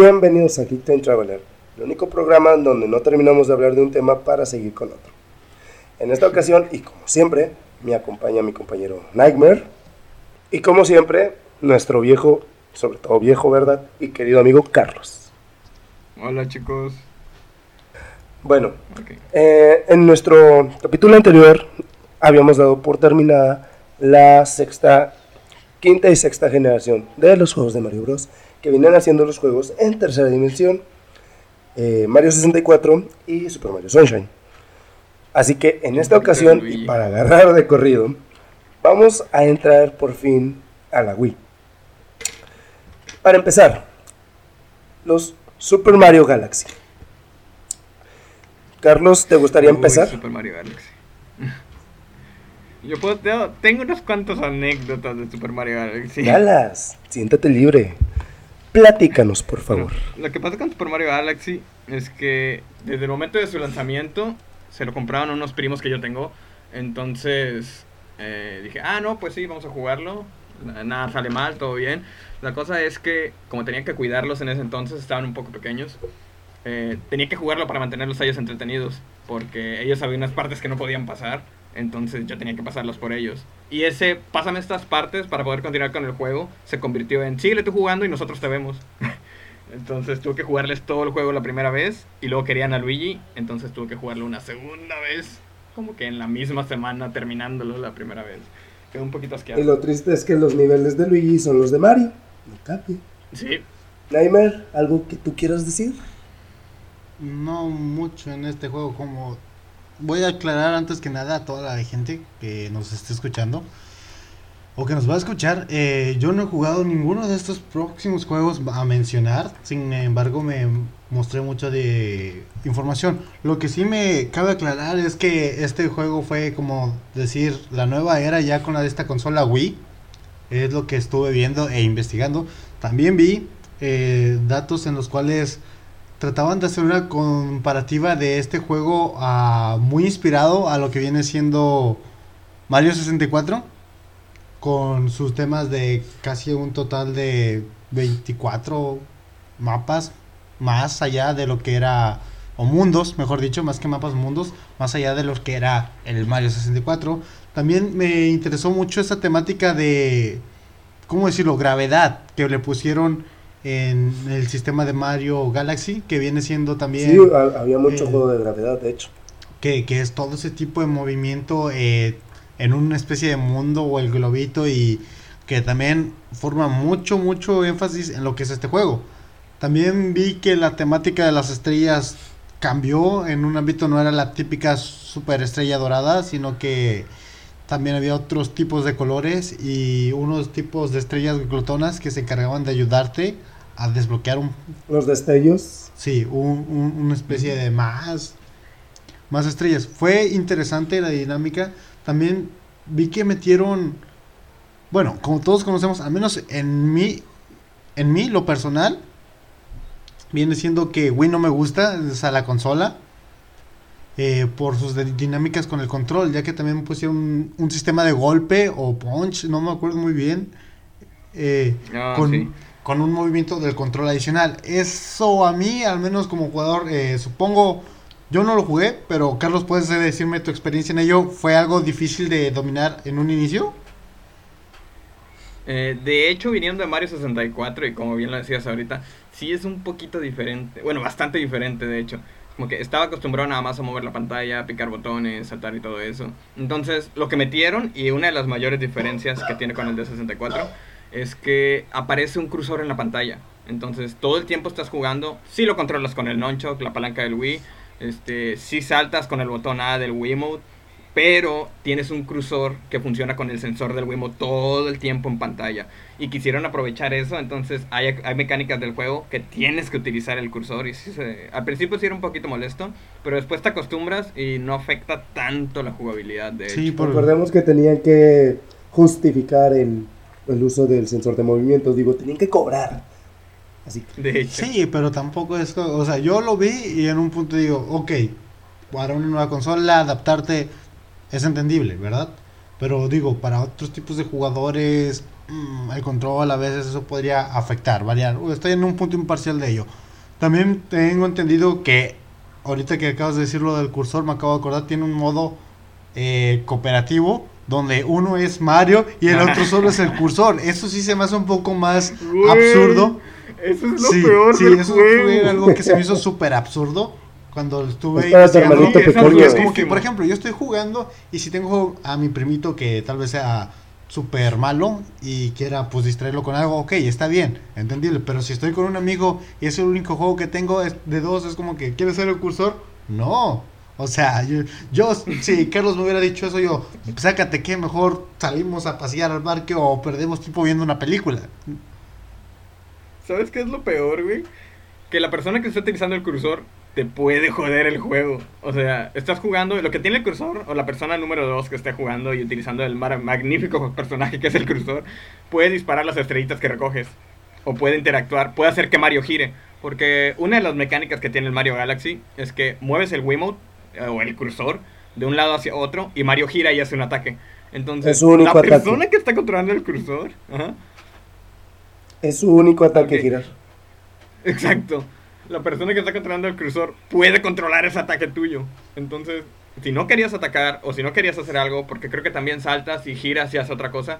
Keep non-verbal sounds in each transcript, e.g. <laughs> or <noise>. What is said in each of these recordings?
Bienvenidos a Geek Time Traveler, el único programa en donde no terminamos de hablar de un tema para seguir con otro. En esta ocasión, y como siempre, me acompaña mi compañero Nightmare, y como siempre, nuestro viejo, sobre todo viejo, ¿verdad? Y querido amigo Carlos. Hola chicos. Bueno, eh, en nuestro capítulo anterior habíamos dado por terminada la sexta, quinta y sexta generación de los juegos de Mario Bros. Que vienen haciendo los juegos en tercera dimensión, eh, Mario 64 y Super Mario Sunshine. Así que en esta ocasión, y para agarrar de corrido, vamos a entrar por fin a la Wii. Para empezar, los Super Mario Galaxy. Carlos, ¿te gustaría empezar? Super Mario Galaxy. <laughs> Yo puedo, tengo unas cuantas anécdotas de Super Mario Galaxy. Galas, siéntate libre. Platícanos, por favor. lo que pasa con Super Mario Galaxy es que desde el momento de su lanzamiento se lo compraron unos primos que yo tengo. Entonces eh, dije, ah, no, pues sí, vamos a jugarlo. Nada sale mal, todo bien. La cosa es que, como tenía que cuidarlos en ese entonces, estaban un poco pequeños. Eh, tenía que jugarlo para mantenerlos a ellos entretenidos. Porque ellos había unas partes que no podían pasar. Entonces yo tenía que pasarlos por ellos. Y ese, pásame estas partes para poder continuar con el juego, se convirtió en, síguele tú jugando y nosotros te vemos. <laughs> entonces tuve que jugarles todo el juego la primera vez y luego querían a Luigi, entonces tuve que jugarlo una segunda vez, como que en la misma semana terminándolo la primera vez. Quedó un poquito asqueado. Y lo triste es que los niveles de Luigi son los de Mario. No cambia. Sí. Nightmare, ¿algo que tú quieras decir? No mucho en este juego como voy a aclarar antes que nada a toda la gente que nos esté escuchando o que nos va a escuchar. Eh, yo no he jugado ninguno de estos próximos juegos a mencionar, sin embargo me mostré mucha de información. Lo que sí me cabe aclarar es que este juego fue como decir la nueva era ya con la de esta consola Wii. Es lo que estuve viendo e investigando. También vi eh, datos en los cuales trataban de hacer una comparativa de este juego uh, muy inspirado a lo que viene siendo Mario 64 con sus temas de casi un total de 24 mapas más allá de lo que era o mundos, mejor dicho, más que mapas mundos, más allá de lo que era el Mario 64. También me interesó mucho esa temática de ¿cómo decirlo? gravedad que le pusieron en el sistema de Mario Galaxy, que viene siendo también... Sí, había mucho eh, juego de gravedad, de hecho. Que, que, es todo ese tipo de movimiento eh, en una especie de mundo o el globito y que también forma mucho, mucho énfasis en lo que es este juego. También vi que la temática de las estrellas cambió en un ámbito, no era la típica superestrella dorada, sino que también había otros tipos de colores y unos tipos de estrellas glotonas que se encargaban de ayudarte a desbloquear un... Los destellos. Sí, un, una especie de más... Más estrellas. Fue interesante la dinámica. También vi que metieron... Bueno, como todos conocemos, al menos en mí, en mí, lo personal, viene siendo que Wii no me gusta, o sea, la consola eh, por sus dinámicas con el control, ya que también pusieron un, sistema de golpe o punch, no me acuerdo muy bien, eh, ah, con, un movimiento del control adicional. Eso a mí, al menos como jugador, eh, supongo, yo no lo jugué, pero Carlos, ¿puedes decirme tu experiencia en ello? ¿Fue algo difícil de dominar en un inicio? de hecho, viniendo de Mario 64, y como bien lo decías ahorita, sí es un poquito diferente, bueno, bastante diferente de hecho como que estaba acostumbrado nada más a mover la pantalla, picar botones, saltar y todo eso. Entonces, lo que metieron, y una de las mayores diferencias que tiene con el de 64, es que aparece un cursor en la pantalla. Entonces, todo el tiempo estás jugando, si lo controlas con el nunchuck, la palanca del Wii, este, si saltas con el botón A del Wiimote, pero tienes un cursor que funciona con el sensor del Wiimote todo el tiempo en pantalla. Y quisieron aprovechar eso, entonces hay, hay mecánicas del juego que tienes que utilizar el cursor. Y al principio sí era un poquito molesto, pero después te acostumbras y no afecta tanto la jugabilidad. De sí, recordemos que tenían que justificar el, el uso del sensor de movimientos. Digo, tenían que cobrar. Así De hecho. Sí, pero tampoco es. O sea, yo lo vi y en un punto digo, ok, para una nueva consola, adaptarte es entendible, ¿verdad? Pero digo, para otros tipos de jugadores mm, el control a veces eso podría afectar, variar. Estoy en un punto imparcial de ello. También tengo entendido que ahorita que acabas de decir lo del cursor, me acabo de acordar, tiene un modo eh, cooperativo donde uno es Mario y el otro solo es el cursor. Eso sí se me hace un poco más absurdo. Eso es lo peor sí, eso fue algo que se me hizo súper absurdo cuando estuve es como que, por ejemplo, yo estoy jugando y si tengo a mi primito que tal vez sea súper malo y quiera pues distraerlo con algo, ok, está bien, entendible, pero si estoy con un amigo y es el único juego que tengo es de dos, es como que, ¿quieres ser el cursor? No, o sea, yo, yo, si Carlos me hubiera dicho eso, yo, sácate que mejor salimos a pasear al parque o perdemos tiempo viendo una película. ¿Sabes qué es lo peor, güey? Que la persona que está utilizando el cursor te puede joder el juego. O sea, estás jugando, lo que tiene el cursor, o la persona número 2 que esté jugando y utilizando el magnífico personaje que es el cursor, puede disparar las estrellitas que recoges. O puede interactuar, puede hacer que Mario gire. Porque una de las mecánicas que tiene el Mario Galaxy es que mueves el Wiimote, o el cursor, de un lado hacia otro, y Mario gira y hace un ataque. Entonces, la persona que está controlando el cursor, ajá, es su único ataque girar. Exacto. La persona que está controlando el cursor puede controlar ese ataque tuyo. Entonces, si no querías atacar o si no querías hacer algo, porque creo que también saltas y giras y haces otra cosa,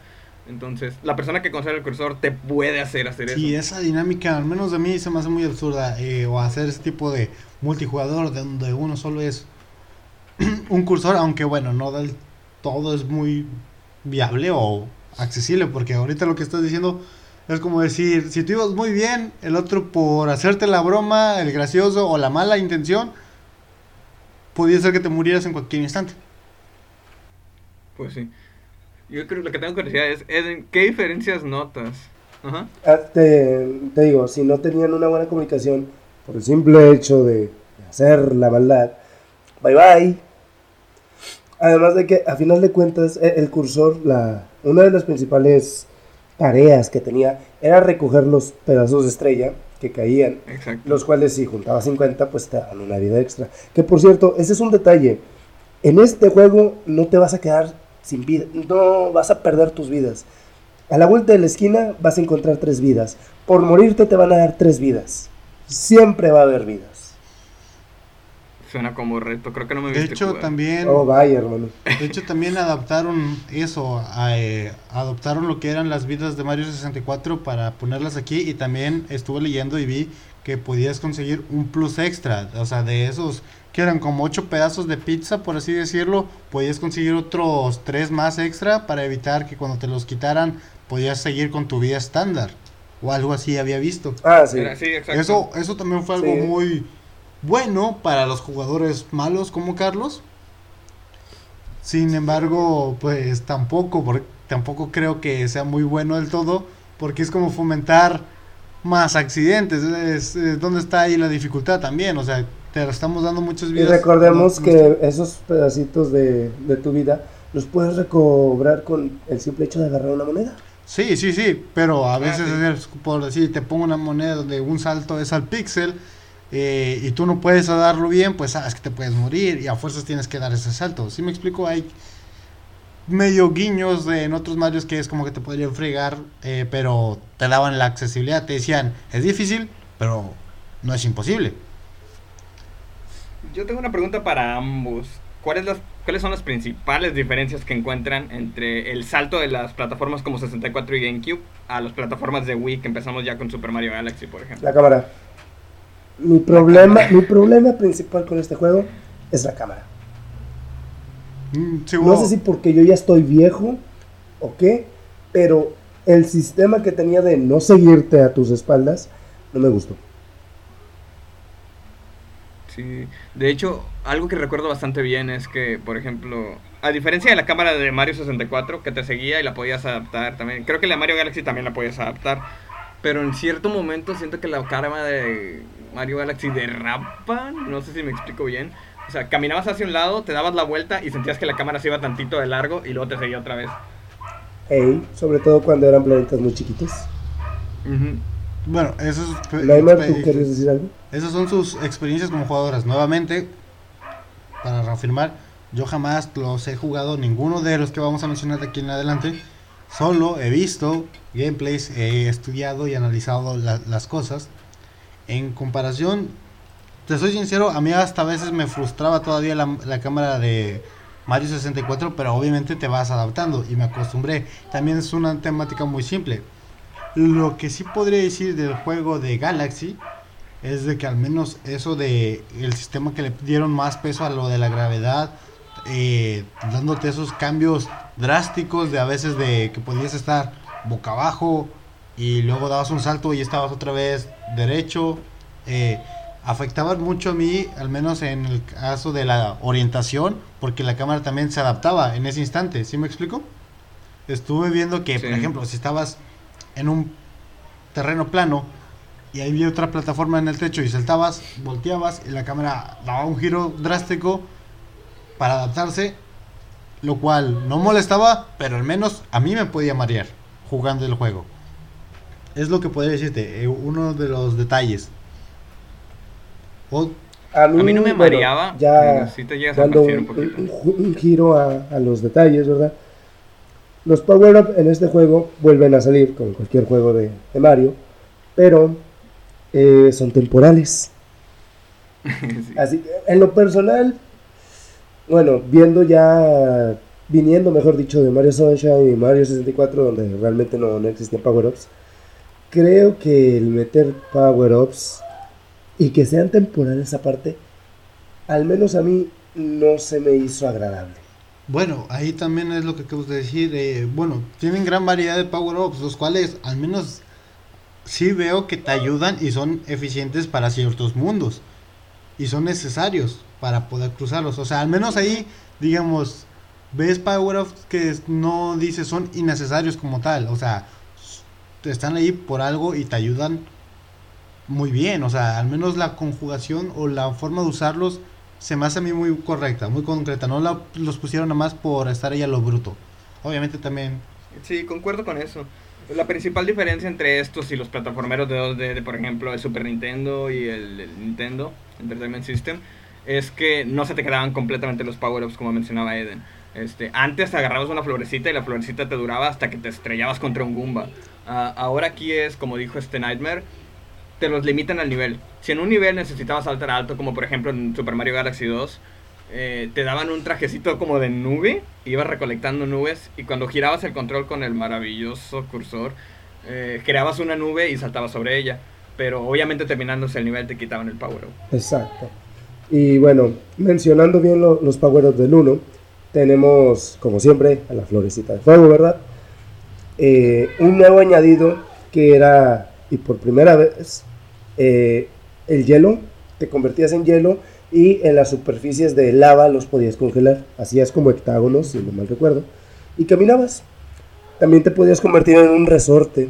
entonces la persona que controla el cursor te puede hacer hacer eso. Y esa dinámica, al menos de mí, se me hace muy absurda. Eh, o hacer ese tipo de multijugador donde uno solo es <clears throat> un cursor, aunque bueno, no del todo es muy viable o accesible, porque ahorita lo que estás diciendo es como decir, si tú ibas muy bien, el otro por hacerte la broma, el gracioso o la mala intención, podía ser que te murieras en cualquier instante. Pues sí. Yo creo que lo que tengo curiosidad es, Eden, ¿qué diferencias notas? Ajá. Ah, te, digo, si no tenían una buena comunicación por el simple hecho de hacer la maldad, bye bye. Además de que, a final de cuentas, e, el cursor, la, una de las principales tareas que tenía era recoger los pedazos de estrella que caían, los cuales si juntabas 50 pues te daban una vida extra. Que por cierto, ese es un detalle. En este juego no te vas a quedar sin vida, no vas a perder tus vidas. A la vuelta de la esquina vas a encontrar tres vidas. Por morirte te van a dar tres vidas. Siempre va a haber vidas. Suena como reto, creo que no me De hecho, también. Oh, vaya, hermano. De hecho, también adaptaron eso. Eh, adoptaron lo que eran las vidas de Mario 64 para ponerlas aquí. Y también estuve leyendo y vi que podías conseguir un plus extra. O sea, de esos que eran como ocho pedazos de pizza, por así decirlo, podías conseguir otros tres más extra para evitar que cuando te los quitaran podías seguir con tu vida estándar. O algo así había visto. Ah, sí. Eso, eso también fue algo muy bueno para los jugadores malos como Carlos. Sin embargo, pues tampoco, porque tampoco creo que sea muy bueno del todo, porque es como fomentar más accidentes. Es, donde está ahí la dificultad también, o sea, te estamos dando muchos vidas. Y recordemos que esos pedacitos de, de tu vida los puedes recobrar con el simple hecho de agarrar una moneda. Sí, sí, sí, pero a ah, veces por decir, te pongo una moneda donde un salto es al píxel eh, y tú no puedes darlo bien, pues sabes que te puedes morir y a fuerzas tienes que dar ese salto. Si me explico? Hay medio guiños de, en otros Marios que es como que te podrían fregar, eh, pero te daban la accesibilidad. Te decían, es difícil, pero no es imposible. Yo tengo una pregunta para ambos. ¿Cuáles, las, ¿Cuáles son las principales diferencias que encuentran entre el salto de las plataformas como 64 y GameCube a las plataformas de Wii que empezamos ya con Super Mario Galaxy, por ejemplo? La cámara. Mi problema, mi problema principal con este juego es la cámara. Mm, no sé si porque yo ya estoy viejo o qué, pero el sistema que tenía de no seguirte a tus espaldas no me gustó. Sí, de hecho, algo que recuerdo bastante bien es que, por ejemplo, a diferencia de la cámara de Mario 64 que te seguía y la podías adaptar también, creo que la Mario Galaxy también la podías adaptar, pero en cierto momento siento que la cámara de Mario Galaxy derrapa, no sé si me explico bien. O sea, caminabas hacia un lado, te dabas la vuelta y sentías que la cámara se iba tantito de largo y luego te seguía otra vez. Hey, sobre todo cuando eran planetas muy chiquitos. Bueno, eso es... ¿tú quieres decir algo? Esas son sus experiencias como jugadoras. Nuevamente, para reafirmar, yo jamás los he jugado, ninguno de los que vamos a mencionar de aquí en adelante, Solo he visto gameplays, he estudiado y analizado las cosas. En comparación, te soy sincero, a mí hasta a veces me frustraba todavía la, cámara de Mario 64, pero obviamente te vas adaptando y me acostumbré. También es una temática muy simple. Lo que sí podría decir del juego de Galaxy es de que al menos eso de el sistema que le dieron más peso a lo de la gravedad, eh, dándote esos cambios drásticos de a veces de que podías estar boca abajo y luego dabas un salto y estabas otra vez derecho. Eh, afectaban mucho a mí, al menos en el caso de la orientación, porque la cámara también se adaptaba en ese instante. ¿Sí me explico? Estuve viendo que, por ejemplo, si estabas en un terreno plano y ahí había otra plataforma en el techo y saltabas, volteabas y la cámara daba un giro drástico para adaptarse, lo cual no molestaba, pero al menos a mí me podía marear jugando el juego. Es lo que podría decirte, eh, uno de los detalles. a, mí, no me mareaba, ya dando un, giro a, a, los detalles, ¿verdad? Los power-up en este juego vuelven a salir, como cualquier juego de, de Mario, pero eh, son temporales. <laughs> Así, en lo personal, bueno, viendo ya, viniendo mejor dicho, de Mario Sunshine y Mario 64, donde realmente no, no existían power-ups, creo que el meter power-ups y que sean temporales aparte, al menos a mí no se me hizo agradable. Bueno, ahí también es lo que acabo de decir. Eh, bueno, tienen gran variedad de power-ups, los cuales al menos sí veo que te ayudan y son eficientes para ciertos mundos. Y son necesarios para poder cruzarlos. O sea, al menos ahí, digamos, ves power-ups que no dices son innecesarios como tal. O sea, están ahí por algo y te ayudan muy bien. O sea, al menos la conjugación o la forma de usarlos se me hace a mí muy correcta, muy concreta. No los pusieron nada más por estar ahí a lo bruto. Obviamente también. Sí, concuerdo con eso. La principal diferencia entre estos y los plataformeros de 2D, de, por ejemplo, el Super Nintendo y el, Nintendo Entertainment System, es que no se te quedaban completamente los power-ups como mencionaba Eden. Este, antes agarrabas una florecita y la florecita te duraba hasta que te estrellabas contra un Goomba. Ah, ahora aquí es, como dijo este Nightmare, te los limitan al nivel. Si en un nivel necesitabas saltar alto, como por ejemplo en Super Mario Galaxy 2, eh, te daban un trajecito como de nube, ibas recolectando nubes y cuando girabas el control con el maravilloso cursor, eh, creabas una nube y saltabas sobre ella. Pero obviamente terminándose el nivel te quitaban el power up. Exacto. Y bueno, mencionando bien los power ups del 1, tenemos como siempre a la florecita de fuego, ¿verdad? Eh, un nuevo añadido que era, y por primera vez, el hielo, te convertías en hielo y en las superficies de lava los podías congelar. Hacías como hectágonos, si no mal recuerdo, y caminabas. También te podías convertir en un resorte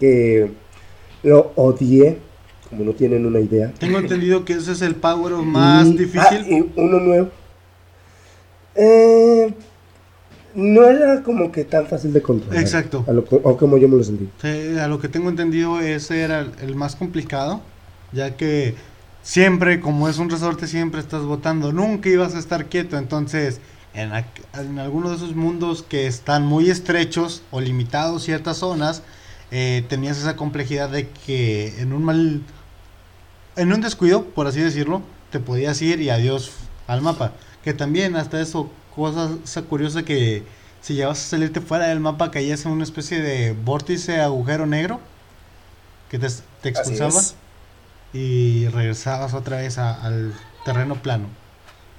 que lo odié, como no tienen una idea. Tengo entendido que ese es el power <laughs> más ah, difícil. y uno nuevo. Eh, no era como que tan fácil de controlar. Exacto. o como yo me lo sentí. a lo que tengo entendido, ese era el más complicado, ya que siempre, como es un resorte, siempre estás votando, nunca ibas a estar quieto, entonces en, en algunos de esos mundos que están muy estrechos o limitados ciertas zonas, eh, tenías esa complejidad de que en un mal, en un descuido, por así decirlo, te podías ir y adiós al mapa. Que también hasta eso, cosa curiosa que si llevas a salirte fuera del mapa caías en una especie de vórtice agujero negro que te, te expulsaba y regresabas otra vez al terreno plano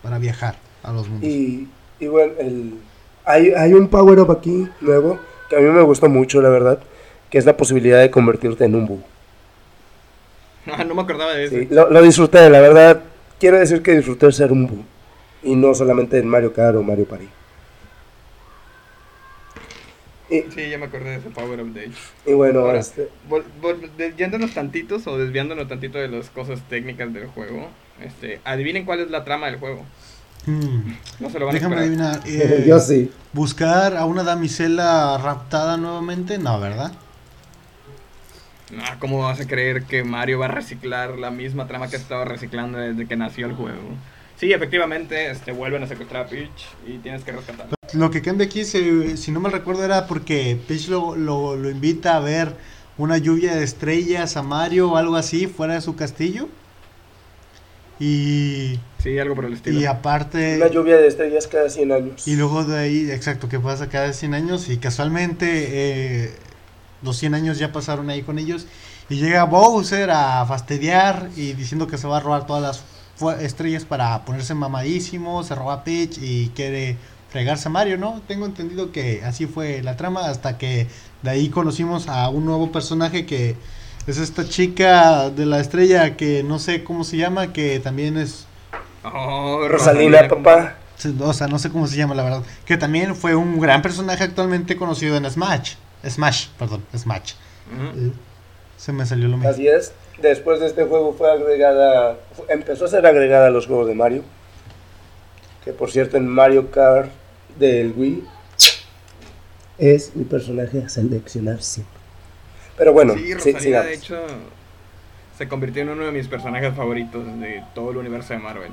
para viajar a los mundos. Y, y bueno, el, hay, hay un power-up aquí nuevo que a mí me gusta mucho, la verdad, que es la posibilidad de convertirte en un búho. <laughs> Ah, no me acordaba de eso. lo, lo, disfruté, la verdad. Quiero decir que disfruté ser un búho. Y no solamente en Mario Kart o Mario Party. sí, ya me acordé de ese Power Up Day. Y bueno, Ahora, este... yéndonos tantitos o desviándonos tantito de las cosas técnicas del juego, este, adivinen cuál es la trama del juego. Hmm. No se lo van Déjame a adivinar. <laughs> Eh, Yo sí. ¿Buscar a una damisela raptada nuevamente? No, ¿verdad? No, ¿cómo vas a creer que Mario va a reciclar la misma trama que ha estado reciclando desde que nació el juego? Sí, efectivamente, este, vuelven a secuestrar a Peach y tienes que rescatarla. lo que cambia aquí, si no me recuerdo, era porque Peach lo, lo, lo, invita a ver una lluvia de estrellas a Mario o algo así fuera de su castillo. Y. Sí, algo por el estilo. Y aparte. Una lluvia de estrellas cada 100 años. Y luego de ahí, exacto, que pasa cada 100 años. Y casualmente, eh, los 100 años ya pasaron ahí con ellos. Y llega Bowser a fastidiar y diciendo que se va a robar todas las estrellas para ponerse mamadísimo. Se roba Peach y quiere fregarse a Mario, ¿no? Tengo entendido que así fue la trama hasta que de ahí conocimos a un nuevo personaje que es esta chica de la estrella que no sé cómo se llama, que también es... Oh, Rosalina, papá. O sea, no sé cómo se llama, la verdad. Que también fue un gran personaje actualmente conocido en Smash. Smash, perdón, Smash. Eh, se me salió lo mismo. Así es. Después de este juego fue agregada, empezó a ser agregada a los juegos de Mario. Que por cierto en Mario Kart del Wii es mi personaje a seleccionar siempre. Pero bueno, sí, Rosalía, de hecho, se convirtió en uno de mis personajes favoritos de todo el universo de Marvel.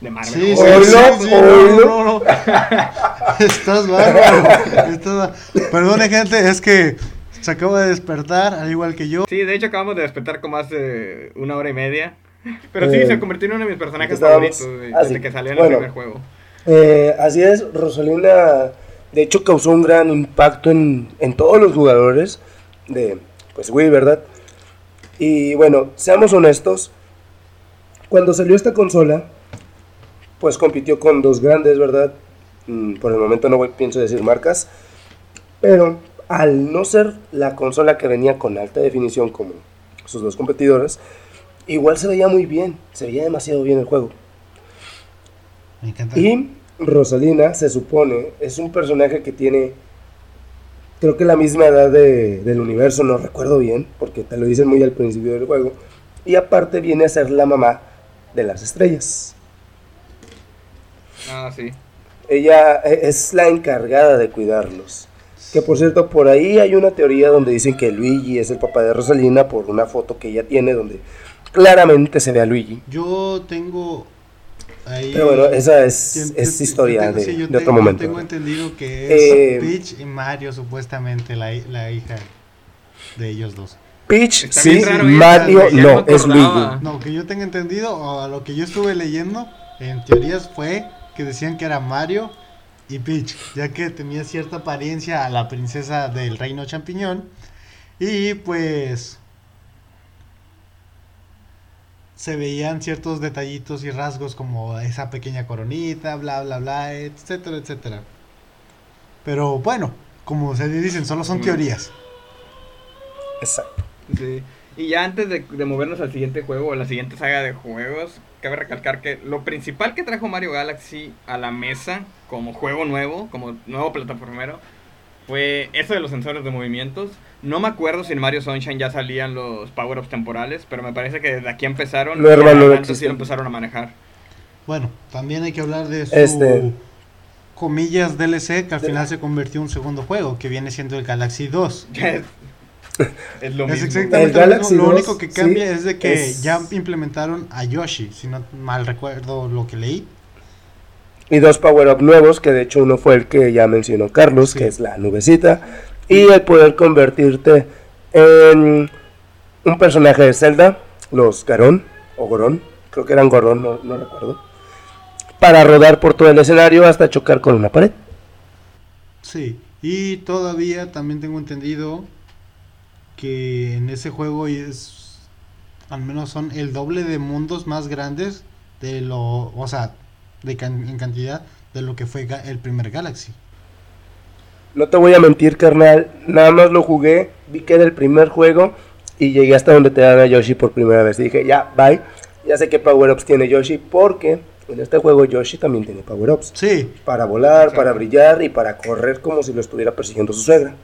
De Marvel. Sí, sí, no, no, <laughs> Estás mal, Perdone, gente, es que se acaba de despertar, al igual que yo. Sí, de hecho acabamos de despertar como hace una hora y media. <laughs> Pero sí, se convirtió en uno de mis personajes favoritos desde que salió en el primer juego. Eh, así es, Rosalina de hecho causó un gran impacto en, en todos los jugadores de pues Wii, ¿verdad? Y bueno, seamos honestos, cuando salió esta consola, pues compitió con dos grandes, ¿verdad? Mm, por el momento no voy, pienso decir marcas, pero al no ser la consola que venía con alta definición como sus dos competidores, igual se veía muy bien, se veía demasiado bien el juego. Me encanta. Y Rosalina se supone es un personaje que tiene creo que la misma edad del universo, no recuerdo bien, porque te lo dicen muy al principio del juego. Y aparte viene a ser la mamá de las estrellas. Ah, sí. Ella e, es la encargada de cuidarlos. Que por cierto, por ahí hay una teoría donde dicen que Luigi es el papá de Rosalina por una foto que ella tiene donde claramente se ve a Luigi. Yo tengo pero bueno, esa es, es historia de, otro momento. Yo tengo entendido que es eh, Peach y Mario, supuestamente, la, la, hija de ellos dos. Peach, sí, Mario no, es Luigi. No, que yo tenga entendido, o a lo que yo estuve leyendo, en teorías fue que decían que era Mario y Peach, ya que tenía cierta apariencia a la princesa del reino champiñón. Y pues se veían ciertos detallitos y rasgos como esa pequeña coronita, bla, bla, bla, etcétera, etcétera. Pero bueno, como se dicen, solo son teorías. Exacto. Sí. Y ya antes de, movernos al siguiente juego, o la siguiente saga de juegos, cabe recalcar que lo principal que trajo Mario Galaxy a la mesa como juego nuevo, como nuevo plataformero, fue eso de los sensores de movimientos. No me acuerdo si en Mario Sunshine ya salían los power-ups temporales, pero me parece que desde aquí empezaron. Lo sí lo empezaron a manejar. Bueno, también hay que hablar de su este. comillas DLC que al final se convirtió en un segundo juego, que viene siendo el Galaxy 2. <laughs> es lo mismo. exactamente lo, mismo. lo único que cambia es de que ya implementaron a Yoshi, si no mal recuerdo lo que leí. Y dos power-up nuevos, que de hecho uno fue el que ya mencionó Carlos, que es la nubecita y el poder convertirte en un personaje de Zelda, los Garón o Gorón, creo que eran Gorón, no, recuerdo, para rodar por todo el escenario hasta chocar con una pared. Sí, y todavía también tengo entendido que en ese juego es al menos son el doble de mundos más grandes de lo, o sea, de en cantidad de lo que fue el primer Galaxy. No te voy a mentir, carnal. Nada más lo jugué, vi que era el primer juego y llegué hasta donde te dan a Yoshi por primera vez. Y dije, ya, bye. Ya sé qué power-ups tiene Yoshi porque en este juego Yoshi también tiene power-ups. Sí. Para volar, para brillar y para correr como si lo estuviera persiguiendo su suegra.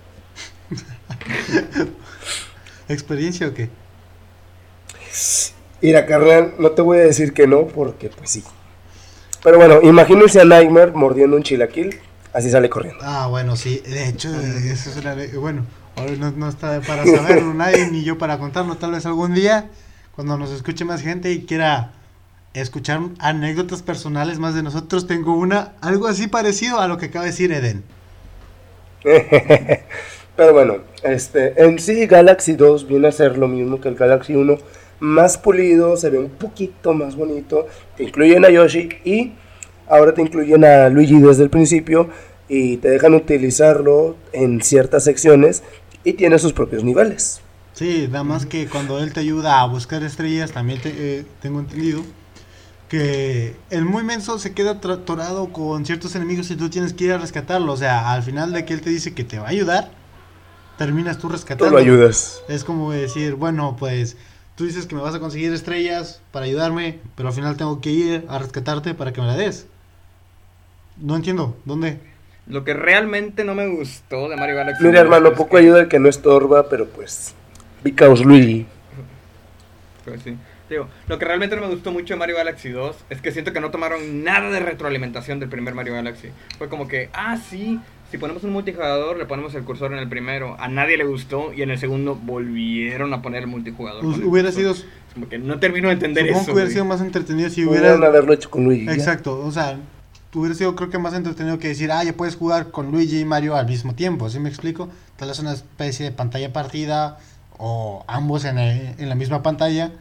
<laughs> ¿Experiencia o qué? Mira, carnal, no te voy a decir que no porque pues sí. Pero bueno, imagínense a Nightmare mordiendo un chilaquil así sale corriendo. Ah, bueno, sí. De hecho, eso es una, bueno, no, no está para saberlo <laughs> nadie ni yo para contarlo. Tal vez algún día, cuando nos escuche más gente y quiera escuchar anécdotas personales más de nosotros. Tengo una, algo así parecido a lo que acaba de decir Eden. <laughs> Pero bueno, este, en sí Galaxy 2 viene a ser lo mismo que el Galaxy 1, más pulido, se ve un poquito más bonito, te incluyen a Yoshi y ahora te incluyen a Luigi desde el principio y te dejan utilizarlo en ciertas secciones y tiene sus propios niveles. Sí, nada más que cuando él te ayuda a buscar estrellas, también eh, tengo entendido que el muy menso se queda atorado con ciertos enemigos y tú tienes que ir a rescatarlo. O sea, al final de que él te dice que te va a ayudar, terminas tú rescatando. Tú lo ayudas. Es como decir, bueno, pues tú dices que me vas a conseguir estrellas para ayudarme, pero al final tengo que ir a rescatarte para que me la des. No entiendo, ¿dónde? Lo que realmente no me gustó de Mario Galaxy. Mira, hermano, poco ayuda el que no estorba, pero pues. Because Luigi. <laughs> Pues sí. Digo, lo que realmente no me gustó mucho de Mario Galaxy 2 es que siento que no tomaron nada de retroalimentación del primer Mario Galaxy. Fue como que, ah, sí, si ponemos un multijugador, le ponemos el cursor en el primero. A nadie le gustó y en el segundo volvieron a poner el multijugador. hubiera sido. Como que no termino de entender eso. que hubiera sido más entretenido si hubiera. haberlo hecho con Luigi. Exacto, o sea, hubiera sido creo que más entretenido que decir, ah, ya puedes jugar con Luigi y Mario al mismo tiempo. ¿Sí me explico? Tal vez una especie de pantalla partida o ambos en, en la misma pantalla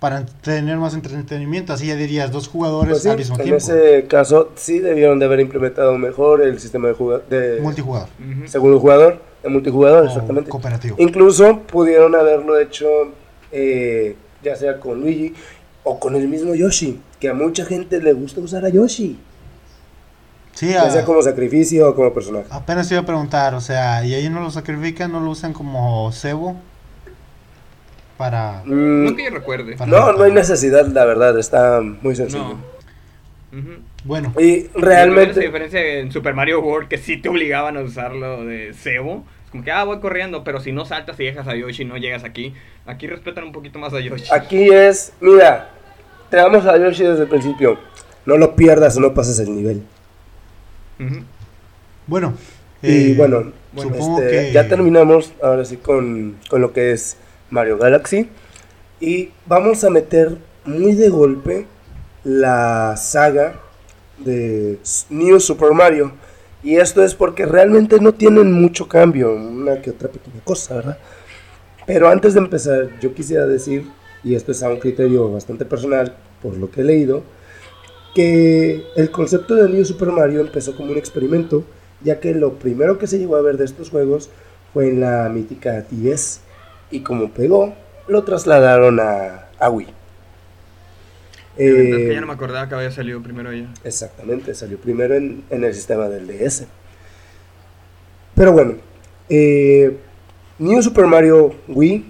para tener más entretenimiento. Así ya dirías, dos jugadores pues al mismo tiempo. En ese caso, sí debieron de haber implementado mejor el sistema de, de multijugador. Segundo jugador, de multijugador, exactamente. Cooperativo. Incluso pudieron haberlo hecho eh, ya sea con Luigi o con el mismo Yoshi, que a mucha gente le gusta usar a Yoshi. Sí, ya sea como sacrificio o como personaje. Apenas iba a preguntar, o sea, ¿y ahí no lo sacrifican, no lo usan como cebo? Para... Mm, no que yo recuerde. no, no hay necesidad, la verdad, está muy sencillo. Bueno. Y realmente... La diferencia en Super Mario World que sí te obligaban a usarlo de cebo. Es como que, ah, voy corriendo, pero si no saltas y dejas a Yoshi no llegas aquí. Aquí respetan un poquito más a Yoshi. Aquí es, mira, te damos a Yoshi desde el principio. No lo pierdas o no pases el nivel. Bueno. Y eh, bueno, este, ya terminamos ahora sí con, con lo que es Mario Galaxy. Y vamos a meter muy de golpe la saga de New Super Mario. Y esto es porque realmente no tienen mucho cambio, una que otra pequeña cosa, ¿verdad? Pero antes de empezar, yo quisiera decir, y esto es a un criterio bastante personal, por lo que he leído, que el concepto de New Super Mario empezó como un experimento, ya que lo primero que se llegó a ver de estos juegos fue en la mítica 10 y como pegó, lo trasladaron a, a Wii. Eh, ya no me acordaba que había salido primero ya. Exactamente, salió primero en, el sistema del DS. Pero bueno, eh, New Super Mario Wii,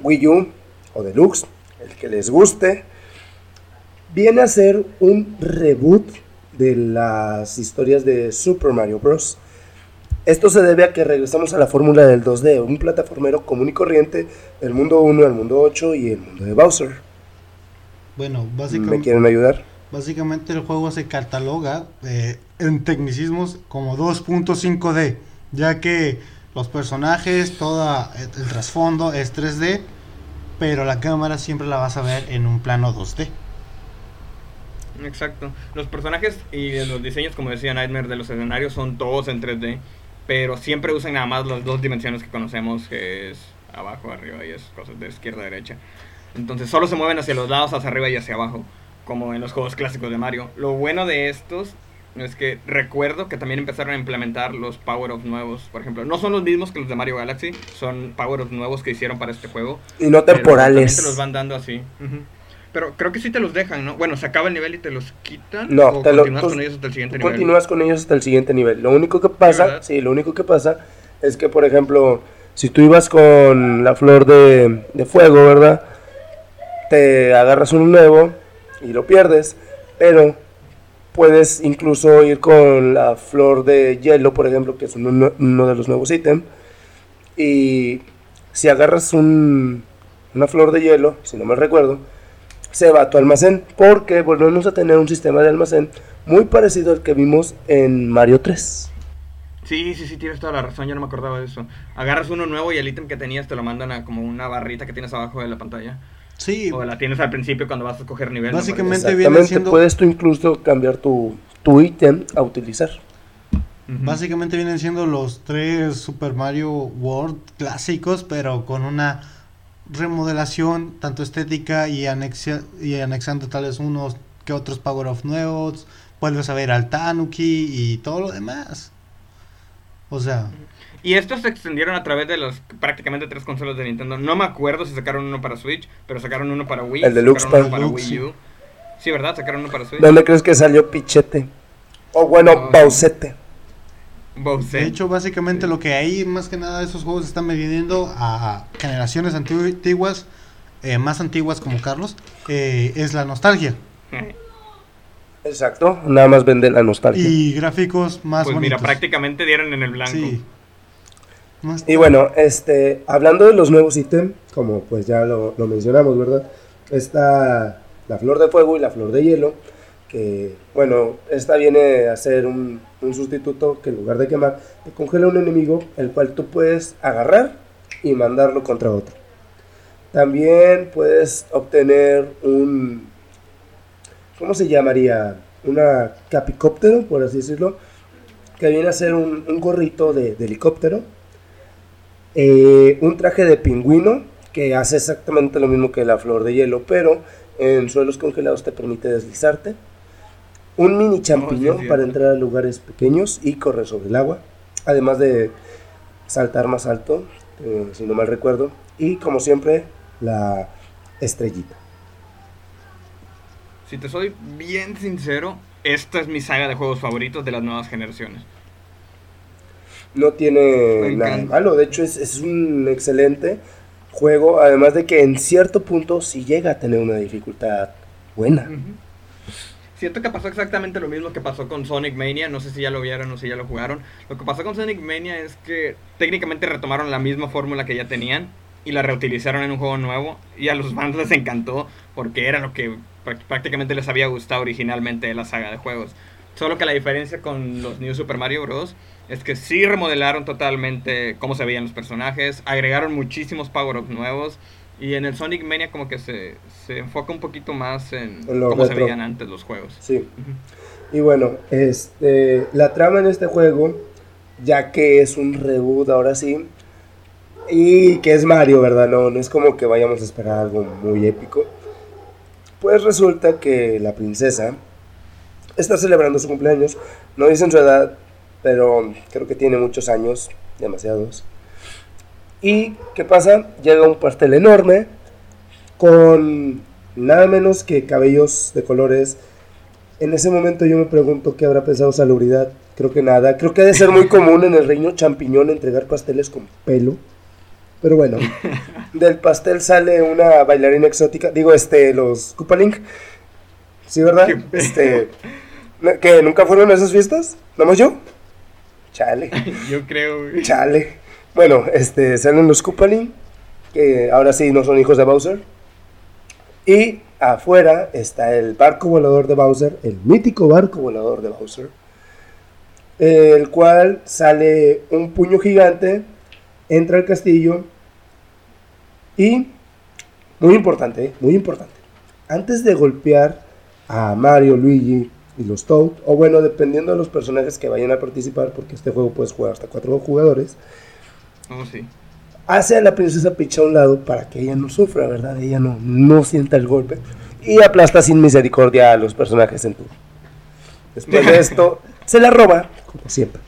Wii U o Deluxe, el que les guste, viene a ser un reboot de las historias de Super Mario Bros. Esto se debe a que regresamos a la fórmula del 2D, un plataformero común y corriente del mundo 1, el mundo 8 y el mundo de Bowser. Bueno, básicamente... ¿Me quieren ayudar? Básicamente el juego se cataloga eh, en tecnicismos como 2.5D, ya que los personajes, todo el trasfondo es 3D, pero la cámara siempre la vas a ver en un plano 2D. Exacto. Los personajes y los diseños, como decía Nightmare, de los escenarios son todos en 3D pero siempre usan nada más las dos dimensiones que conocemos, que es abajo, arriba y es cosas de izquierda a derecha. Entonces solo se mueven hacia los lados, hacia arriba y hacia abajo, como en los juegos clásicos de Mario. Lo bueno de estos es que recuerdo que también empezaron a implementar los power-ups nuevos, por ejemplo. No son los mismos que los de Mario Galaxy, son power-ups nuevos que hicieron para este juego. Y no temporales. Te los van dando así. Pero creo que sí te los dejan, ¿no? Bueno, se acaba el nivel y te los quitan. No, o te continúas con ellos hasta el siguiente nivel. Continúas con ellos hasta el siguiente nivel. Lo único que pasa, sí, lo único que pasa es que, por ejemplo, si tú ibas con la flor de, de fuego, ¿verdad? Te agarras un nuevo y lo pierdes, pero puedes incluso ir con la flor de hielo, por ejemplo, que es uno, uno de los nuevos ítems. Y si agarras un, una flor de hielo, si no me recuerdo, se va a tu almacén, porque volvemos a tener un sistema de almacén muy parecido al que vimos en Mario 3. Sí, sí, sí, tienes toda la razón, yo no me acordaba de eso. Agarras uno nuevo y el ítem que tenías te lo mandan a como una barrita que tienes abajo de la pantalla. Sí. O la tienes al principio cuando vas a escoger nivel. Básicamente viene siendo... puedes tú incluso cambiar tu, tu ítem a utilizar. Básicamente vienen siendo los tres Super Mario World clásicos, pero con una remodelación tanto estética y, anexia, y anexando tales unos que otros Power of nuevos. Vuelves a ver al Tanuki y todo lo demás. O sea, y estos se extendieron a través de las prácticamente tres consolas de Nintendo. No me acuerdo si sacaron uno para Switch, pero sacaron uno para Wii. El Deluxe para, para Wii U. Sí, ¿verdad? Sacaron uno para Switch. ¿Dónde crees que salió Pichete? O bueno, oh. De hecho, básicamente lo que hay, más que nada, esos juegos están vendiendo a generaciones antiguas, eh, más antiguas como Carlos, eh, es la nostalgia. Exacto, nada más venden la nostalgia. Y gráficos más pues mira, prácticamente dieron en el blanco. Sí. Y bueno, este, hablando de los nuevos ítems, como pues ya lo, mencionamos, ¿verdad? Está la flor de fuego y la flor de hielo, que bueno, esta viene a ser un, sustituto que en lugar de quemar, te congela un enemigo, el cual tú puedes agarrar y mandarlo contra otro. También puedes obtener un, ¿cómo se llamaría? Una capicóptero, por así decirlo, que viene a ser un, gorrito de helicóptero eh, un traje de pingüino que hace exactamente lo mismo que la flor de hielo, pero en suelos congelados te permite deslizarte. Un mini champiñón para entrar a lugares pequeños y correr sobre el agua, además de saltar más alto, eh, si no mal recuerdo. Y como siempre, la estrellita. Si te soy bien sincero, esta es mi saga de juegos favoritos de las nuevas generaciones no tiene nada malo. De hecho, es, un excelente juego. Además de que en cierto punto sí llega a tener una dificultad buena. Siento que pasó exactamente lo mismo que pasó con Sonic Mania. No sé si ya lo vieron o si ya lo jugaron. Lo que pasó con Sonic Mania es que técnicamente retomaron la misma fórmula que ya tenían y la reutilizaron en un juego nuevo. Y a los fans les encantó porque era lo que prácticamente les había gustado originalmente de la saga de juegos. Solo que la diferencia con los New Super Mario Bros. es que sí remodelaron totalmente cómo se veían los personajes, agregaron muchísimos power-ups nuevos. Y en el Sonic Mania como que se, se enfoca un poquito más en, cómo se veían antes los juegos. Sí. Y bueno, este, la trama en este juego, ya que es un reboot ahora sí, y que es Mario, ¿verdad? No, no es como que vayamos a esperar algo muy épico. Pues resulta que la princesa está celebrando su cumpleaños. No dicen su edad, pero creo que tiene muchos años, demasiados. ¿Y qué pasa? Llega un pastel enorme con nada menos que cabellos de colores. En ese momento yo me pregunto qué habrá pensado salubridad. Creo que nada. Creo que ha de ser muy común en el reino champiñón entregar pasteles con pelo. Pero bueno, <laughs> del pastel sale una bailarina exótica. Digo, este, los Link Sí, ¿verdad? Este, ¿Que nunca fueron a esas fiestas? ¿Nomás yo? Chale. <laughs> yo creo, Chale. Bueno, este, salen los Koopalin, que ahora sí no son hijos de Bowser. Y afuera está el barco volador de Bowser, el mítico barco volador de Bowser, el cual sale un puño gigante, entra al castillo y, muy importante, eh, muy importante, antes de golpear a Mario, Luigi y los Toad, o bueno, dependiendo de los personajes que vayan a participar, porque este juego puedes jugar hasta cuatro jugadores. Oh, sí. Hace a la princesa Peach a un lado para que ella no sufra, ¿verdad? Ella no, no sienta el golpe. Y aplasta sin misericordia a los personajes en turno. Después de esto, <laughs> se la roba, como siempre.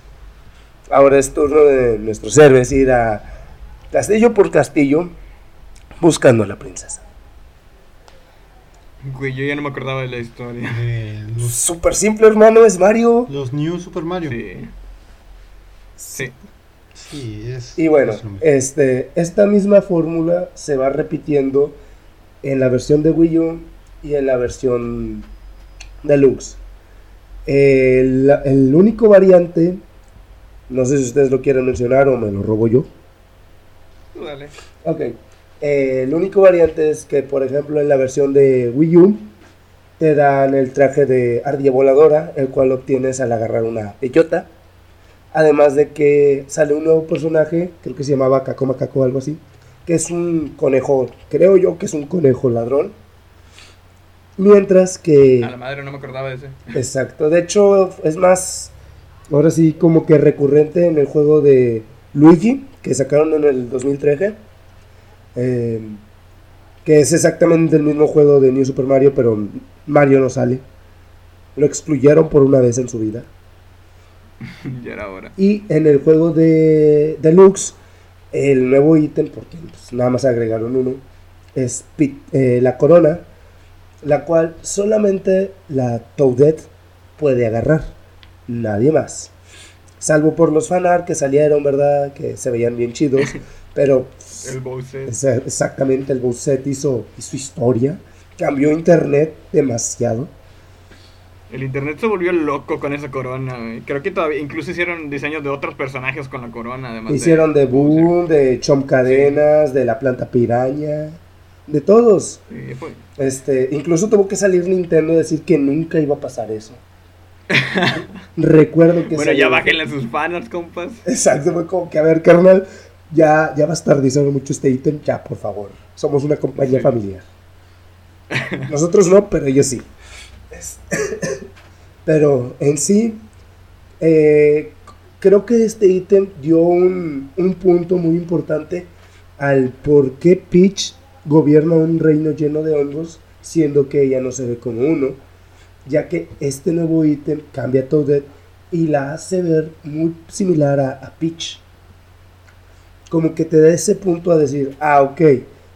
Ahora es turno de nuestros héroes ir a castillo por castillo buscando a la princesa. Güey, yo ya no me acordaba de la historia. Súper simple, hermano, es Mario. Los New Super Mario. Sí. Sí. Es. Y bueno, este, esta misma fórmula se va repitiendo en la versión de Wii U y en la versión Deluxe. El, el único variante, no sé si ustedes lo quieren mencionar o me lo robo yo. Dale. Ok. Eh, el único variante es que, por ejemplo, en la versión de Wii U, te dan el traje de ardilla voladora, el cual obtienes al agarrar una bellota. Además de que sale un nuevo personaje, creo que se llamaba Kako Macaco o algo así, que es un conejo, creo yo que es un conejo ladrón. Mientras que... A la madre no me acordaba de ese. Exacto, de hecho es más, ahora sí como que recurrente en el juego de Luigi, que sacaron en el 2013. Eh, que es exactamente el mismo juego de New Super Mario, pero Mario no sale. Lo excluyeron por una vez en su vida. <laughs> ya era hora. Y en el juego de Deluxe, el nuevo ítem, porque pues, nada más agregaron uno, es eh, la corona, la cual solamente la Toadette puede agarrar, nadie más. Salvo por los fanart que salieron, ¿verdad? Que se veían bien chidos, <laughs> pero... el Bowser. Exactamente, el Bowser hizo, hizo historia, cambió internet demasiado. El internet se volvió loco con esa corona, Creo que todavía, incluso hicieron diseños de otros personajes con la corona, además. Hicieron de, Boom, de Chom Cadenas, de la planta piraña, de todos. Este, incluso tuvo que salir Nintendo a decir que nunca iba a pasar eso. <laughs> Recuerdo que Bueno, ya bájenle sus fanarts, compas. Exacto, fue como que a ver, carnal, ya, ya va a estar diciendo mucho este ítem, ya, por favor. Somos una compañía familiar. Nosotros no, pero ellos sí. <laughs> Pero en sí, eh, creo que este ítem dio un, punto muy importante al por qué Peach gobierna un reino lleno de hongos, siendo que ella no se ve como uno, ya que este nuevo ítem cambia todo y la hace ver muy similar a, Peach. Como que te da ese punto a decir, ah, ok,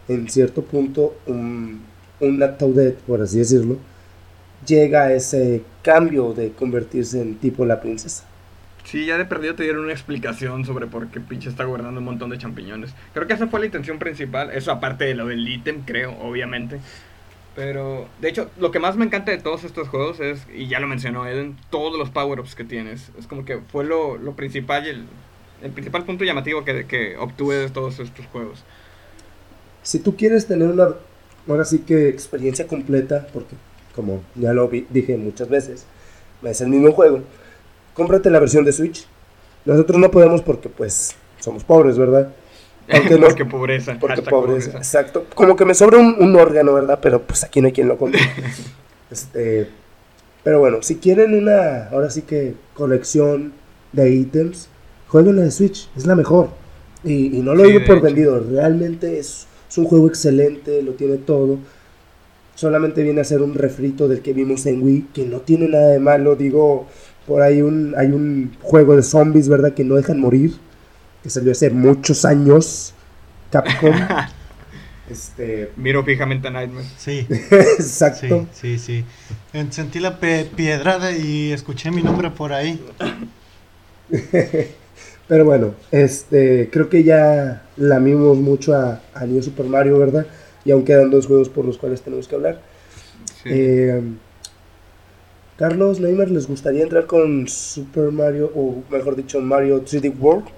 en cierto punto un, una Toadette, por así decirlo, llega ese cambio de convertirse en tipo la princesa. Sí, ya de perdido te dieron una explicación sobre por qué pinche está guardando un montón de champiñones. Creo que esa fue la intención principal. Eso aparte de lo del ítem, creo, obviamente. Pero, de hecho, lo que más me encanta de todos estos juegos es, y ya lo mencionó Eden, todos los power-ups que tienes. Es como que fue lo, lo principal y el, el, principal punto llamativo que, que obtuve de todos estos juegos. Si tú quieres tener una, ahora sí que experiencia completa, porque como ya lo dije muchas veces, es el mismo juego. Cómprate la versión de Switch. Nosotros no podemos porque pues somos pobres, ¿verdad? <laughs> Aunque porque pobreza. Porque pobreza, exacto. Como que me sobra un, órgano, ¿verdad? Pero pues aquí no hay quien lo compre. <laughs> este, pero bueno, si quieren una, ahora sí que colección de ítems, jueguen la de Switch, es la mejor. Y, no lo digo por vendido, realmente es, es un juego excelente, lo tiene todo solamente viene a ser un refrito del que vimos en Wii, que no tiene nada de malo, digo, por ahí un, hay un juego de zombies, ¿verdad? Que no dejan morir, que salió hace muchos años, Capcom. <laughs> este... Miro fijamente a Nightmare. Sí. <laughs> Exacto. Sí, sí, sí. Sentí la piedrada y escuché mi nombre por ahí. <laughs> Pero bueno, este, creo que ya lamimos mucho a, a New Super Mario, ¿verdad? Y aún quedan dos juegos por los cuales tenemos que hablar. Eh, Carlos, Neymar, ¿les gustaría entrar con Super Mario, o mejor dicho, Mario 3D World?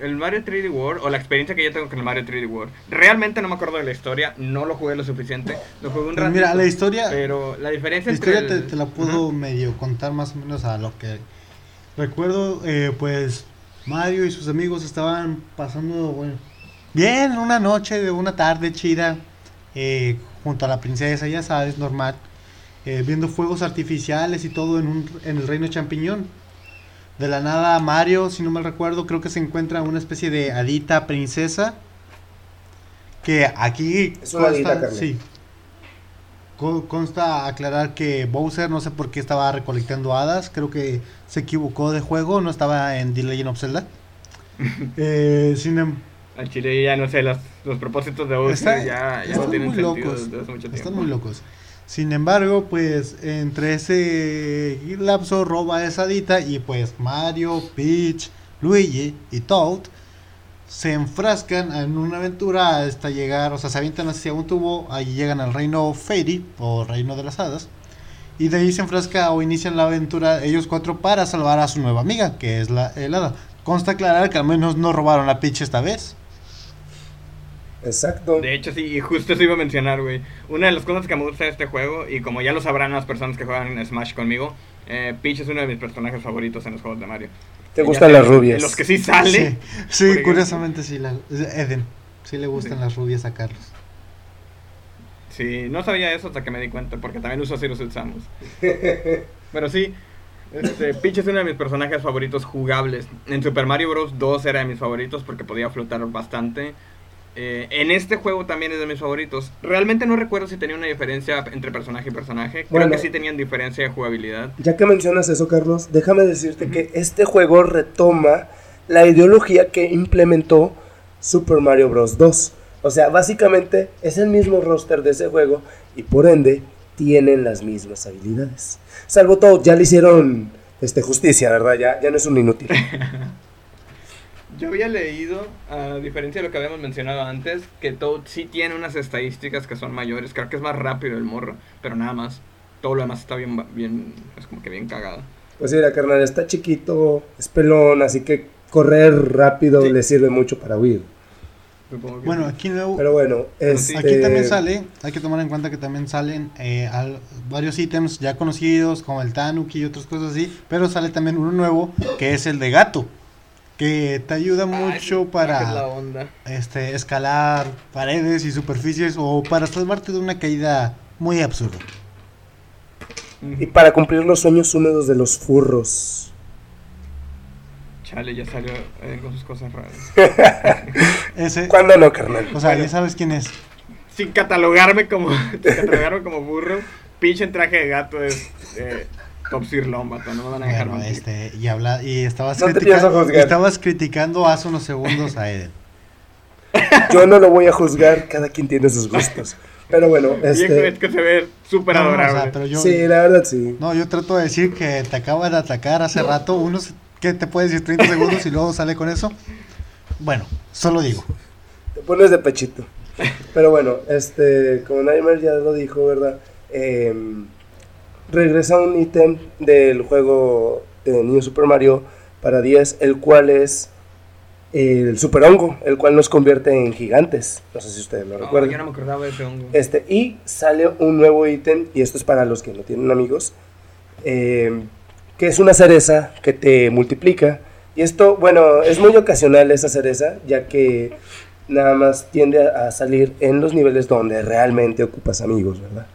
El Mario 3D World, o la experiencia que yo tengo con el Mario 3D World, realmente no me acuerdo de la historia, no lo jugué lo suficiente, lo jugué un rato. Mira, la historia. Pero la diferencia la historia te, la puedo medio contar más o menos a lo que. Recuerdo, eh, pues, Mario y sus amigos estaban pasando, bueno, Bien, una noche de una tarde chida, eh, junto a la princesa, ya sabes, normal, eh, viendo fuegos artificiales y todo en, un, en el reino champiñón. De la nada, Mario, si no mal recuerdo, creo que se encuentra una especie de hadita princesa. Que aquí es una consta, sí, consta aclarar que Bowser no sé por qué estaba recolectando hadas. Creo que se equivocó de juego, no estaba en The Legend of Zelda. <laughs> eh, sin, em- al Chile ya no sé, los, los propósitos de Bowser ya, ya no tienen sentido locos, desde hace mucho tiempo. Están muy locos. Sin embargo, pues entre ese lapso roba esa dita y pues Mario, Peach, Luigi y Toad se enfrascan en una aventura hasta llegar, o sea, se avientan hacia un tubo, ahí llegan al reino Fairy o reino de las hadas. Y de ahí se enfrasca o inician la aventura ellos cuatro para salvar a su nueva amiga, que es la helada. Consta aclarar que al menos no robaron a Peach esta vez. Exacto. De hecho, sí, y justo eso iba a mencionar, güey. Una de las cosas que me gusta de este juego, y como ya lo sabrán las personas que juegan en Smash conmigo, eh, Peach es uno de mis personajes favoritos en los juegos de Mario. ¿Te gustan las rubias? los que sí sale. Sí, curiosamente sí, la, Eden. Sí le gustan las rubias a Carlos. Sí, no sabía eso hasta que me di cuenta, porque también uso así los usamos. Pero sí, este, Peach es uno de mis personajes favoritos jugables. En Super Mario Bros. 2 era de mis favoritos porque podía flotar bastante. Eh, en este juego también es de mis favoritos. Realmente no recuerdo si tenía una diferencia entre personaje y personaje. Creo que sí tenían diferencia de jugabilidad. Ya que mencionas eso, Carlos, déjame decirte que este juego retoma la ideología que implementó Super Mario Bros. 2. O sea, básicamente es el mismo roster de ese juego y por ende tienen las mismas habilidades. Salvo todo, ya le hicieron este, justicia, ¿verdad? Ya, ya no es un inútil. <laughs> Yo había leído, a diferencia de lo que habíamos mencionado antes, que Toad sí tiene unas estadísticas que son mayores. Creo que es más rápido el morro, pero nada más. Todo lo demás está bien, bien es como que bien cagado. Pues sí, la carnal está chiquito, es pelón, así que correr rápido le sirve mucho para huir. Bueno, aquí luego, Pero bueno, este... aquí también sale, hay que tomar en cuenta que también salen eh, varios ítems ya conocidos, como el Tanuki y otras cosas así, pero sale también uno nuevo, que es el de gato, que te ayuda mucho para este escalar paredes y superficies o para salvarte de una caída muy absurda. Y para cumplir los sueños húmedos de los furros. Chale, ya salió eh, con sus cosas raras. <laughs> Ese, ¿Cuándo no, carnal? O sea, ya sabes quién es. Sin catalogarme como, <laughs> sin catalogarme como burro, pinche en traje de gato es eh, Top Sirlón, no me van a dejar bueno, este, y, habla, y estabas, criticando, estabas criticando hace unos segundos a Eden. <laughs> Yo no lo voy a juzgar, cada quien tiene sus gustos. Pero bueno, este... es que se ve súper adorable. sí, la verdad sí. No, yo trato de decir que te acaba de atacar hace rato unos ¿Qué te puedes decir 30 segundos y luego sale con eso? Bueno, solo digo. Te pones de pechito. Pero bueno, este, como Nightmare ya lo dijo, ¿verdad? Em, regresa un ítem del juego de New Super Mario para 10, el cual es el super hongo, el cual nos convierte en gigantes. No sé si ustedes lo recuerdan. Yo no me acordaba de ese hongo. Este, y sale un nuevo ítem, y esto es para los que no tienen amigos. Eh, que es una cereza que te multiplica. Y esto, bueno, es muy ocasional esa cereza, ya que nada más tiende a salir en los niveles donde realmente ocupas amigos, ¿verdad?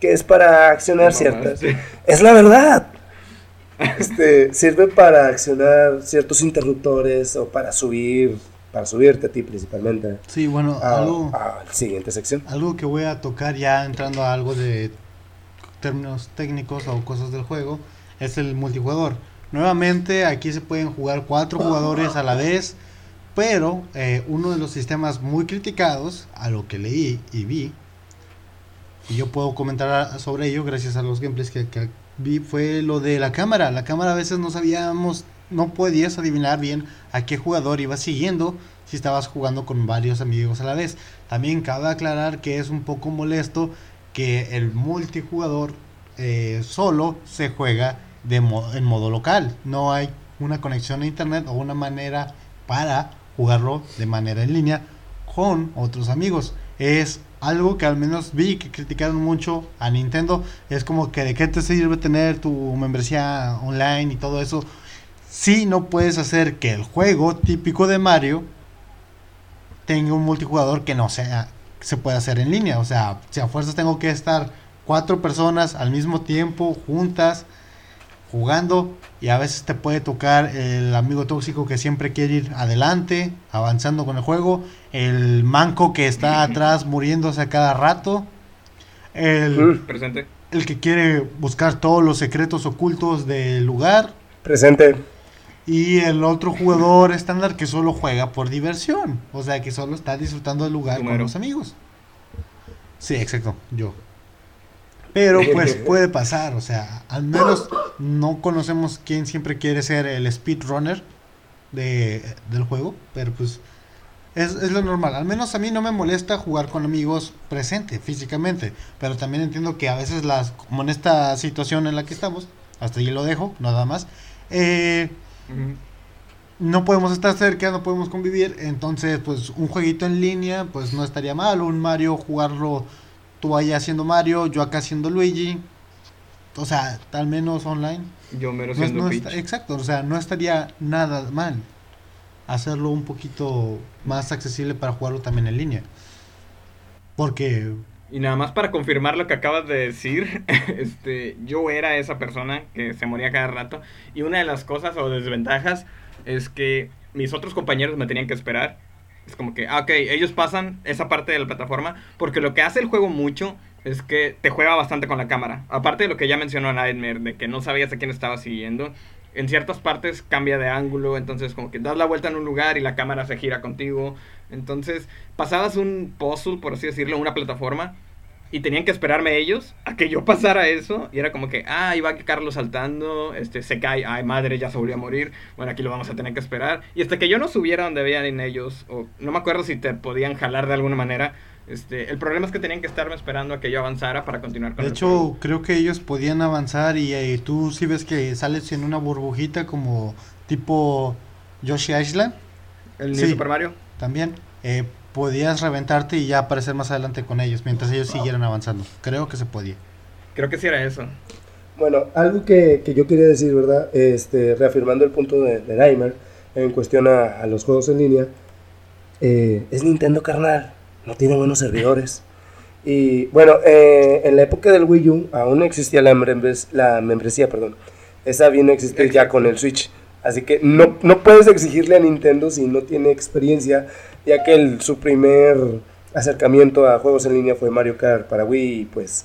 Que es para accionar ciertas... Es la verdad. <laughs> Este, sirve para accionar ciertos interruptores o para subir, para subirte a ti principalmente. Sí, bueno, algo... A la siguiente sección. Algo que voy a tocar ya entrando a algo de términos técnicos o cosas del juego es el multijugador. Nuevamente aquí se pueden jugar cuatro jugadores a la vez, pero eh, uno de los sistemas muy criticados, a lo que leí y vi, y yo puedo comentar sobre ello gracias a los gameplays que, vi, fue lo de la cámara. La cámara a veces no sabíamos, no podías adivinar bien a qué jugador ibas siguiendo si estabas jugando con varios amigos a la vez. También cabe aclarar que es un poco molesto que el multijugador eh, solo se juega de en modo local. No hay una conexión a internet o una manera para jugarlo de manera en línea con otros amigos. Es algo que al menos vi que criticaron mucho a Nintendo. Es como que de qué te sirve tener tu membresía online y todo eso. Si no puedes hacer que el juego típico de Mario tenga un multijugador que no sea se pueda hacer en línea. O sea, si a fuerzas tengo que estar cuatro personas al mismo tiempo juntas jugando y a veces te puede tocar el amigo tóxico que siempre quiere ir adelante, avanzando con el juego, el manco que está <laughs> atrás muriéndose a cada rato, el, Presente. el que quiere buscar todos los secretos ocultos del lugar. Presente. Y el otro jugador estándar que solo juega por diversión, o sea que solo está disfrutando del lugar con los amigos. Sí, exacto, yo. Pero <laughs> pues puede pasar, o sea, al menos no conocemos quién siempre quiere ser el speedrunner de, del juego, pero pues es, es, lo normal. Al menos a mí no me molesta jugar con amigos presente, físicamente, pero también entiendo que a veces las, como en esta situación en la que estamos, hasta ahí lo dejo, nada más, eh, no podemos estar cerca, no podemos convivir, entonces pues un jueguito en línea pues no estaría mal, un Mario jugarlo tú allá haciendo Mario, yo acá haciendo Luigi. O sea, al menos online. Yo mero siendo Exacto, o sea, no estaría nada mal. hacerlo un poquito más accesible para jugarlo también en línea. Porque y nada más para confirmar lo que acabas de decir, <laughs> este, yo era esa persona que se moría cada rato. Y una de las cosas o desventajas es que mis otros compañeros me tenían que esperar. Es como que, ah, ok, ellos pasan esa parte de la plataforma. Porque lo que hace el juego mucho es que te juega bastante con la cámara. Aparte de lo que ya mencionó Nightmare, de que no sabías a quién estaba siguiendo. En ciertas partes cambia de ángulo, entonces como que das la vuelta en un lugar y la cámara se gira contigo. Entonces, pasabas un puzzle, por así decirlo, una plataforma, y tenían que esperarme ellos a que yo pasara eso. Y era como que, ah, iba Carlos saltando, este, se cae, ay madre, ya se volvió a morir. Bueno, aquí lo vamos a tener que esperar. Y hasta que yo no subiera donde veían ellos, o no me acuerdo si te podían jalar de alguna manera. Este, el problema es que tenían que estarme esperando a que yo avanzara para continuar con De hecho, creo que ellos podían avanzar y eh, tú sí ves que sales en una burbujita como tipo Yoshi Island. El Super Mario también, eh, podías reventarte y ya aparecer más adelante con ellos, mientras ellos siguieran avanzando. Creo que se podía. Creo que sí era eso. Bueno, algo que, que yo quería decir, ¿verdad? Este, reafirmando el punto de, de en cuestión a, los juegos en línea, eh, es Nintendo carnal, no tiene buenos servidores. Y bueno, eh, en la época del Wii U aún no existía la, la membresía, perdón. Esa vino a existir ya con el Switch. Así que no, no puedes exigirle a Nintendo si no tiene experiencia, ya que el, su primer acercamiento a juegos en línea fue Mario Kart para Wii y pues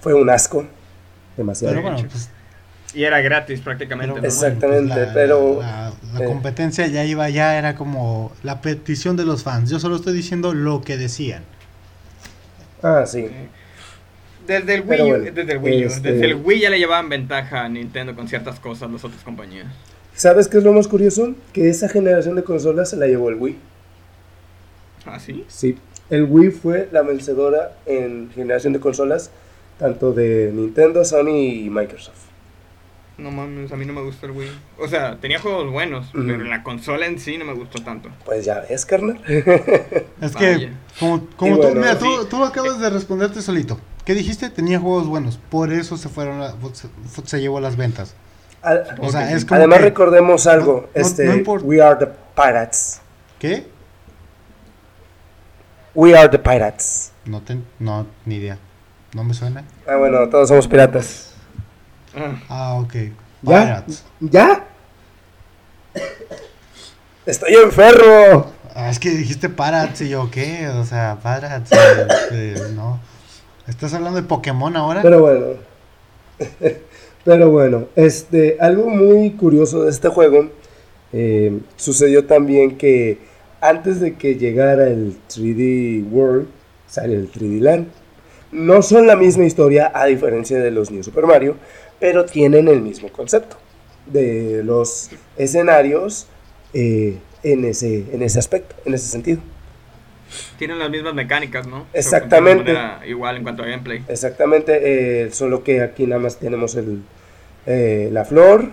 fue un asco. Demasiado. Pues, y era gratis prácticamente. exactamente, pues, pero... La, eh, competencia ya iba, ya era como la petición de los fans. Yo solo estoy diciendo lo que decían. Ah, sí. Desde el Wii, desde el Wii, este desde el Wii ya le llevaban ventaja a Nintendo con ciertas cosas las otras compañías. ¿Sabes qué es lo más curioso? Que esa generación de consolas se la llevó el Wii. ¿Ah, sí? Sí. El Wii fue la vencedora en generación de consolas, tanto de Nintendo, Sony y Microsoft. No mames, a mí no me gustó el Wii. O sea, tenía juegos buenos, pero en la consola en sí no me gustó tanto. Pues ya ves, carnal. <laughs> es que, como, tú, mira, tú, acabas de responderte solito. ¿Qué dijiste? Tenía juegos buenos, por eso se fueron, se llevó las ventas. Además, recordemos algo: este, We are the pirates. ¿Qué? We are the pirates. No, no, ni idea. ¿No me suena? Ah, bueno, todos somos piratas. Ah, ok. ¿Ya? ¿Ya? Estoy enfermo. Ah, es que dijiste pirates y yo, ¿qué? O sea, pirates. Eh, eh, no. ¿Estás hablando de Pokémon ahora? Pero bueno. <laughs> Pero bueno, este, algo muy curioso de este juego eh, sucedió también que antes de que llegara el 3D World, sale el 3D Land. No son la misma historia a diferencia de los New Super Mario, pero tienen el mismo concepto de los escenarios eh, en, ese, en ese aspecto, en ese sentido. Tienen las mismas mecánicas, ¿no? Exactamente. igual en cuanto a gameplay. Exactamente, eh, solo que aquí nada más tenemos el, eh, la flor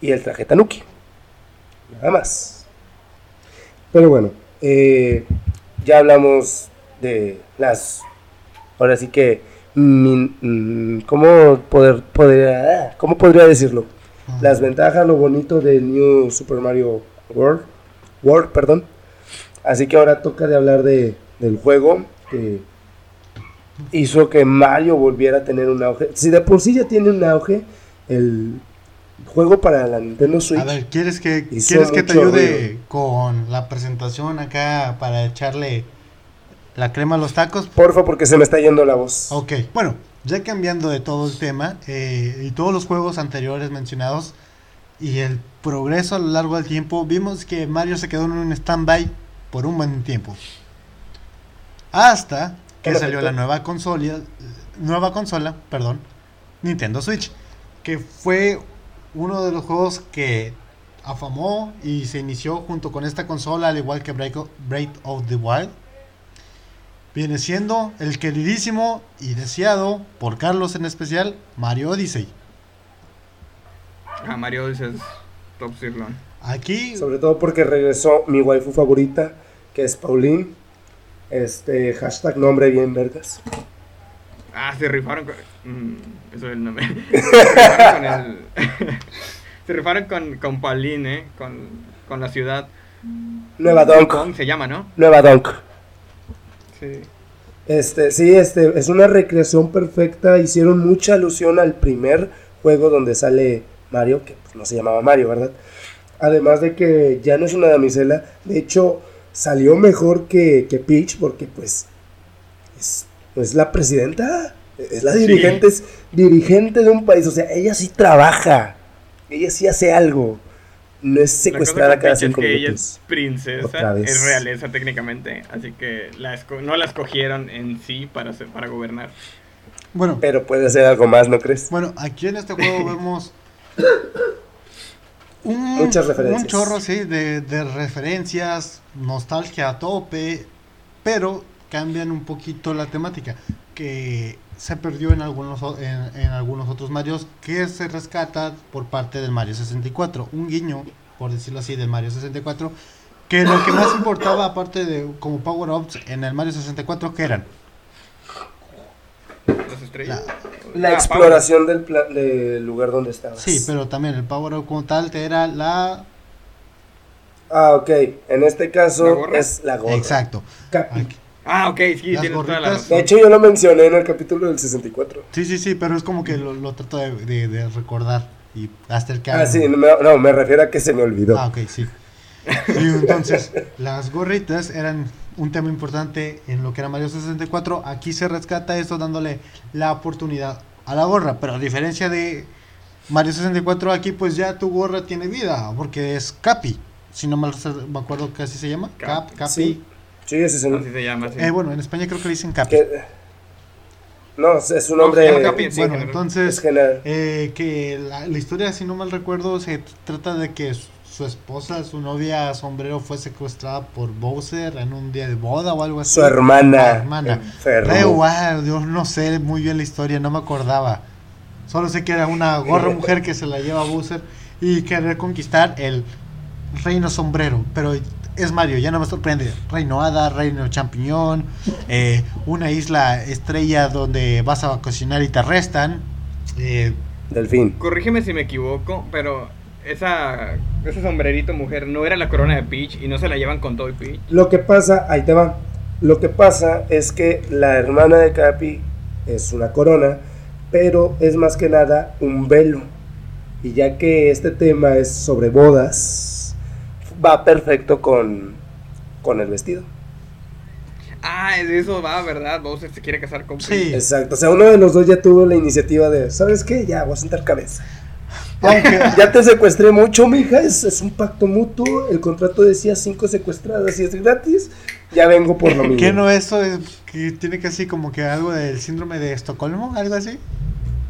y el traje tanuki. Nada más. Pero bueno, eh, ya hablamos de las... Ahora sí que... Mm, ¿Cómo, poder, poder, ¿Cómo podría decirlo? Ah. Las ventajas, lo bonito de New Super Mario World. World, perdón Así que ahora toca de hablar de, del juego que hizo que Mario volviera a tener un auge. Si de por sí ya tiene un auge, el juego para la Nintendo Switch. A ver, ¿quieres que, ¿quieres que te ayude con la presentación acá para echarle la crema a los tacos? Porfa, porque se me está yendo la voz. Ok, bueno, ya cambiando de todo el tema eh, y todos los juegos anteriores mencionados y el progreso a lo largo del tiempo, vimos que Mario se quedó en un stand-by por un buen tiempo. Hasta que salió la nueva consola, nueva consola, perdón, Nintendo Switch, que fue uno de los juegos que afamó y se inició junto con esta consola, al igual que Break, Break of the Wild. Viene siendo el queridísimo y deseado por Carlos en especial, Mario Odyssey. Ah, Mario Odyssey es top Aquí. Sobre todo porque regresó mi waifu favorita, que es Pauline. Este, hashtag nombre bien vergas. Ah, se rifaron con... Mm, eso es el nombre. <laughs> se rifaron con el... <laughs> se rifaron con, con Pauline, ¿eh? Con con la ciudad. Nueva Donk. se llama, ¿no? Nueva Donk. Sí. Este, sí, este, es una recreación perfecta. Hicieron mucha alusión al primer juego donde sale Mario, que pues, no se llamaba Mario, ¿verdad? Además de que ya no es una damisela. De hecho, salió mejor que, que Peach porque pues es, es la presidenta. Es la dirigente, es dirigente de un país. O sea, ella sí trabaja. Ella sí hace algo. No es secuestrada cada cinco es que Ella es princesa, es realeza técnicamente. Así que la no la escogieron en sí para, para gobernar. Bueno. Pero puede hacer algo más, ¿no crees? Bueno, aquí en este juego <coughs> vemos un, Muchas referencias. Un chorro, sí, de, de, referencias, nostalgia a tope, pero cambian un poquito la temática, que se perdió en algunos, en, algunos otros Marios, que se rescata por parte del Mario 64. Un guiño, por decirlo así, del Mario 64, que lo que más importaba, aparte de como power-ups en el Mario 64, que eran la, exploración del, del, lugar donde estabas. Sí, pero también el Power Up como tal te era la... Ah, ok. En este caso es la gorra. Exacto. Ah, ok, sí, tienes toda la De hecho, yo lo mencioné en el capítulo del 64. Sí, sí, sí, pero es como que lo, lo trato de, de, recordar y hasta el que... Ah, sí, no, no, me refiero a que se me olvidó. Ah, ok, sí. Y entonces, las gorritas eran un tema importante en lo que era Mario 64. Aquí se rescata esto dándole la oportunidad a la gorra, pero a diferencia de Mario 64, aquí pues ya tu gorra tiene vida, porque es Capi. Si no mal me acuerdo que así se llama. Cap, Capi. Sí, sí ese es así se llama. Eh, bueno, en España creo que le dicen Capi. No, es un nombre. bueno, entonces, eh, que la, la, historia, si no mal recuerdo, se trata de que su esposa, su novia sombrero fue secuestrada por Bowser en un día de boda o algo así. Su hermana. hermana. yo no sé muy bien la historia, no me acordaba. Solo sé que era una gorra mujer que se la lleva a Bowser y querer conquistar el reino sombrero. Pero es Mario, ya no me sorprende. Reino Hada, Reino Champiñón, eh, una isla estrella donde vas a cocinar y te arrestan. Eh, Delfín. Corrígeme si me equivoco, pero esa, ese sombrerito mujer no era la corona de Peach y no se la llevan con todo y Peach. Lo que pasa, ahí te va. Lo que pasa es que la hermana de Capi es una corona, pero es más que nada un velo. Y ya que este tema es sobre bodas, va perfecto con, con el vestido. Ah, eso va, ¿verdad? Bowser se quiere casar con Peach. Sí. Exacto. O sea, uno de los dos ya tuvo la iniciativa de, ¿sabes qué? Ya, voy a sentar cabeza. <laughs> ya te secuestré mucho, mija, es, es un pacto mutuo. El contrato decía cinco secuestradas y es gratis. Ya vengo por lo <laughs> mismo. ¿Qué no eso es que tiene casi como que algo del síndrome de Estocolmo, algo así?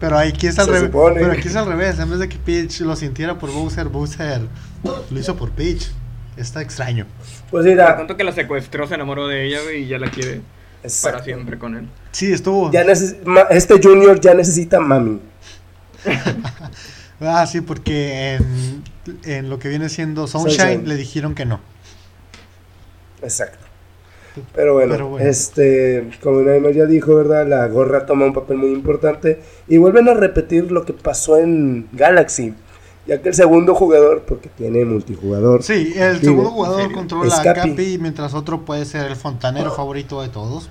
Pero aquí es al revés. Pero aquí es al revés. En vez de que Peach lo sintiera por Bowser, Bowser lo hizo por Peach. Está extraño. Pues mira. tanto que la secuestró, se enamoró de ella y ya la quiere para siempre con él. Sí, estuvo. Ya este Junior ya necesita mami. <laughs> Ah, sí, porque en, lo que viene siendo Sunshine, le dijeron que no. Exacto. Pero bueno, este, como Neymar ya dijo, ¿verdad? La gorra toma un papel muy importante y vuelven a repetir lo que pasó en Galaxy, ya que el segundo jugador, porque tiene multijugador. Sí, el segundo jugador controla a Capi, mientras otro puede ser el fontanero favorito de todos.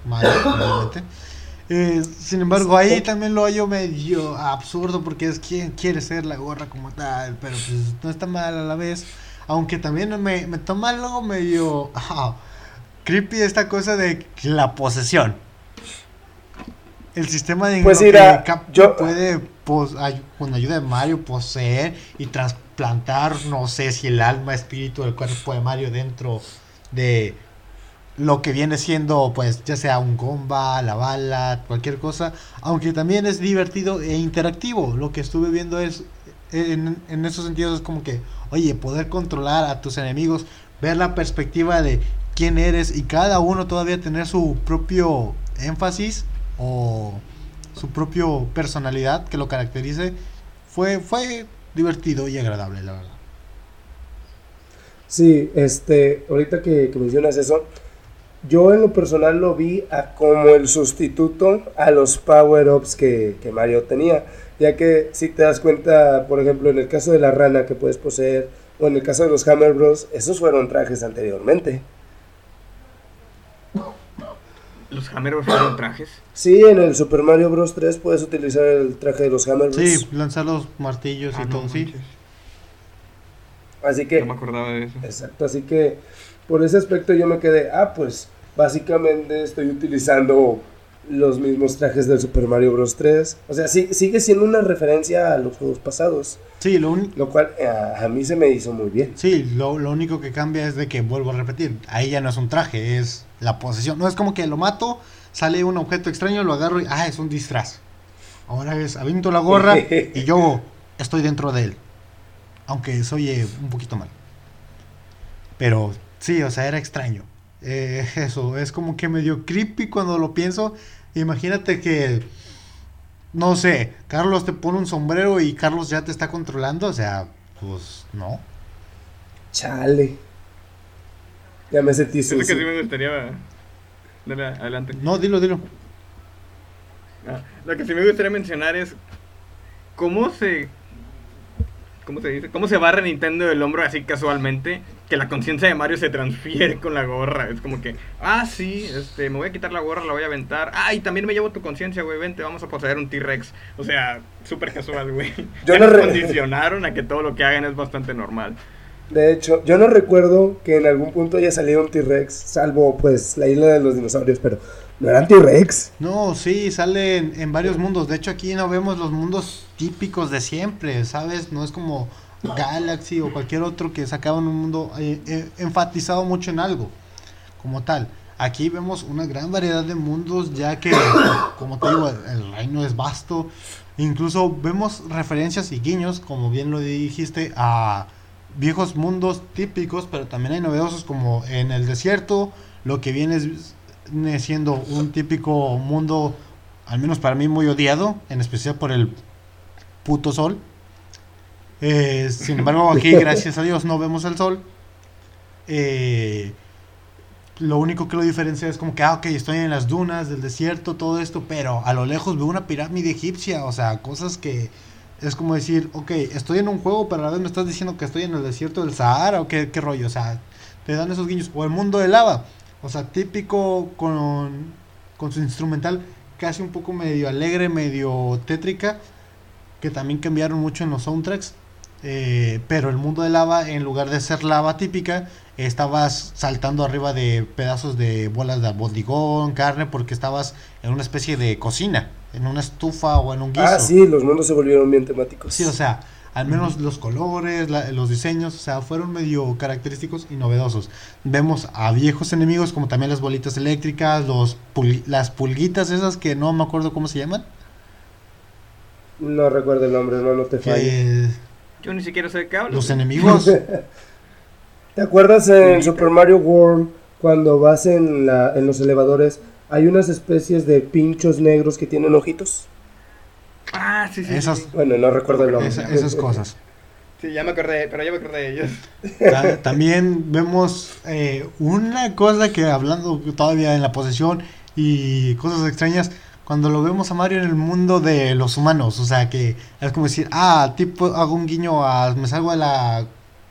Eh, sin embargo, ahí también lo hallo medio absurdo porque es quien quiere ser la gorra como tal, pero pues no está mal a la vez. Aunque también me, me toma algo medio ah, creepy esta cosa de la posesión. El sistema de pues yo... puede, con ayuda de Mario, poseer y trasplantar, no sé si el alma, espíritu del cuerpo de Mario dentro de lo que viene siendo, pues, ya sea un comba, la bala, cualquier cosa, aunque también es divertido e interactivo. Lo que estuve viendo es, en, en esos sentidos, es como que, oye, poder controlar a tus enemigos, ver la perspectiva de quién eres y cada uno todavía tener su propio énfasis o su propio personalidad que lo caracterice, fue, fue divertido y agradable, la verdad. Sí, este, ahorita que, que mencionas eso, yo en lo personal lo vi como el sustituto a los power-ups que, Mario tenía. Ya que si te das cuenta, por ejemplo, en el caso de la rana que puedes poseer, o en el caso de los Hammer Bros, esos fueron trajes anteriormente. ¿Los Hammer Bros fueron trajes? Sí, en el Super Mario Bros 3 puedes utilizar el traje de los Hammer Bros. Sí, lanzar los martillos y Ah, no todo, sí. Así que, No me acordaba de eso. exacto, así que por ese aspecto yo me quedé, ah, pues básicamente estoy utilizando los mismos trajes del Super Mario Bros 3. O sea, sí, sigue siendo una referencia a los juegos pasados, Sí, lo, uni- lo cual eh, a, a mí se me hizo muy bien. sí lo, lo único que cambia es de que, vuelvo a repetir, ahí ya no es un traje, es la posesión. No es como que lo mato, sale un objeto extraño, lo agarro y, ah, es un disfraz. Ahora es, aviento la gorra <laughs> y yo estoy dentro de él. Aunque soy eh, un poquito mal. Pero sí, o sea, era extraño. Eh, <laughs> eso, es como que medio creepy cuando lo pienso. Imagínate que, no sé, Carlos te pone un sombrero y Carlos ya te está controlando. O sea, pues no. Chale. Ya me sentí Es lo que sí sucio. me gustaría. Dale, adelante. No, dilo, dilo. Ah, lo que sí me gustaría mencionar es cómo se ¿cómo se dice? ¿Cómo se barre Nintendo del hombro así casualmente que la conciencia de Mario se transfiere con la gorra? Es como que, ah, sí, este, me voy a quitar la gorra, la voy a aventar. Ah, y también me llevo tu conciencia, güey, vente, vamos a poseer un T-Rex. O sea, súper casual, güey. <laughs> Yo Ya no condicionaron a que todo lo que hagan es bastante normal. De hecho, yo no recuerdo que en algún punto haya salido un T-Rex, salvo pues la isla de los dinosaurios, pero no eran T-Rex. No, sí, sale en, en varios mundos. De hecho, aquí no vemos los mundos típicos de siempre, ¿sabes? No es como Galaxy o cualquier otro que sacaban un mundo eh, eh, enfatizado mucho en algo, como tal. Aquí vemos una gran variedad de mundos, ya que, <coughs> como te digo, el reino es vasto. Incluso vemos referencias y guiños, como bien lo dijiste, a viejos mundos típicos, pero también hay novedosos como en el desierto, lo que viene siendo un típico mundo, al menos para mí, muy odiado, en especial por el puto sol. Eh, sin embargo, aquí, <laughs> gracias a Dios, no vemos el sol. Eh, lo único que lo diferencia es como que, ah, ok, estoy en las dunas del desierto, todo esto, pero a lo lejos veo una pirámide egipcia, o sea, cosas que es como decir, ok, estoy en un juego, pero a la vez me estás diciendo que estoy en el desierto del Sahara, o qué, qué rollo, o sea, te dan esos guiños, o el mundo de lava, o sea, típico con, con su instrumental, casi un poco medio alegre, medio tétrica, que también cambiaron mucho en los soundtracks. Eh, pero el mundo de lava, en lugar de ser lava típica, estabas saltando arriba de pedazos de bolas de bodigón, carne, porque estabas en una especie de cocina, en una estufa o en un guiso. Ah, sí, los mundos se volvieron bien temáticos. Sí, o sea, al menos los colores, la- los diseños, o sea, fueron medio característicos y novedosos. Vemos a viejos enemigos como también las bolitas eléctricas, los pul- las pulguitas esas que no me acuerdo cómo se llaman. No recuerdo el nombre, no, no te fallo. que Yo ni siquiera sé de qué hablo. los enemigos. <laughs> ¿Te acuerdas en. Super Mario World cuando vas en, la, en los elevadores? Hay unas especies de pinchos negros que tienen ojitos. Ah, sí, sí. Esas- sí, sí. Bueno, no recuerdo el nombre. Esa- esas cosas. Sí, ya me acordé, pero ya me acordé de ellos. Ta- También vemos eh, una cosa que hablando todavía en la posesión y cosas extrañas, cuando lo vemos a Mario en el mundo de los humanos, o sea que es como decir, ah, tipo hago un guiño a, me salgo de la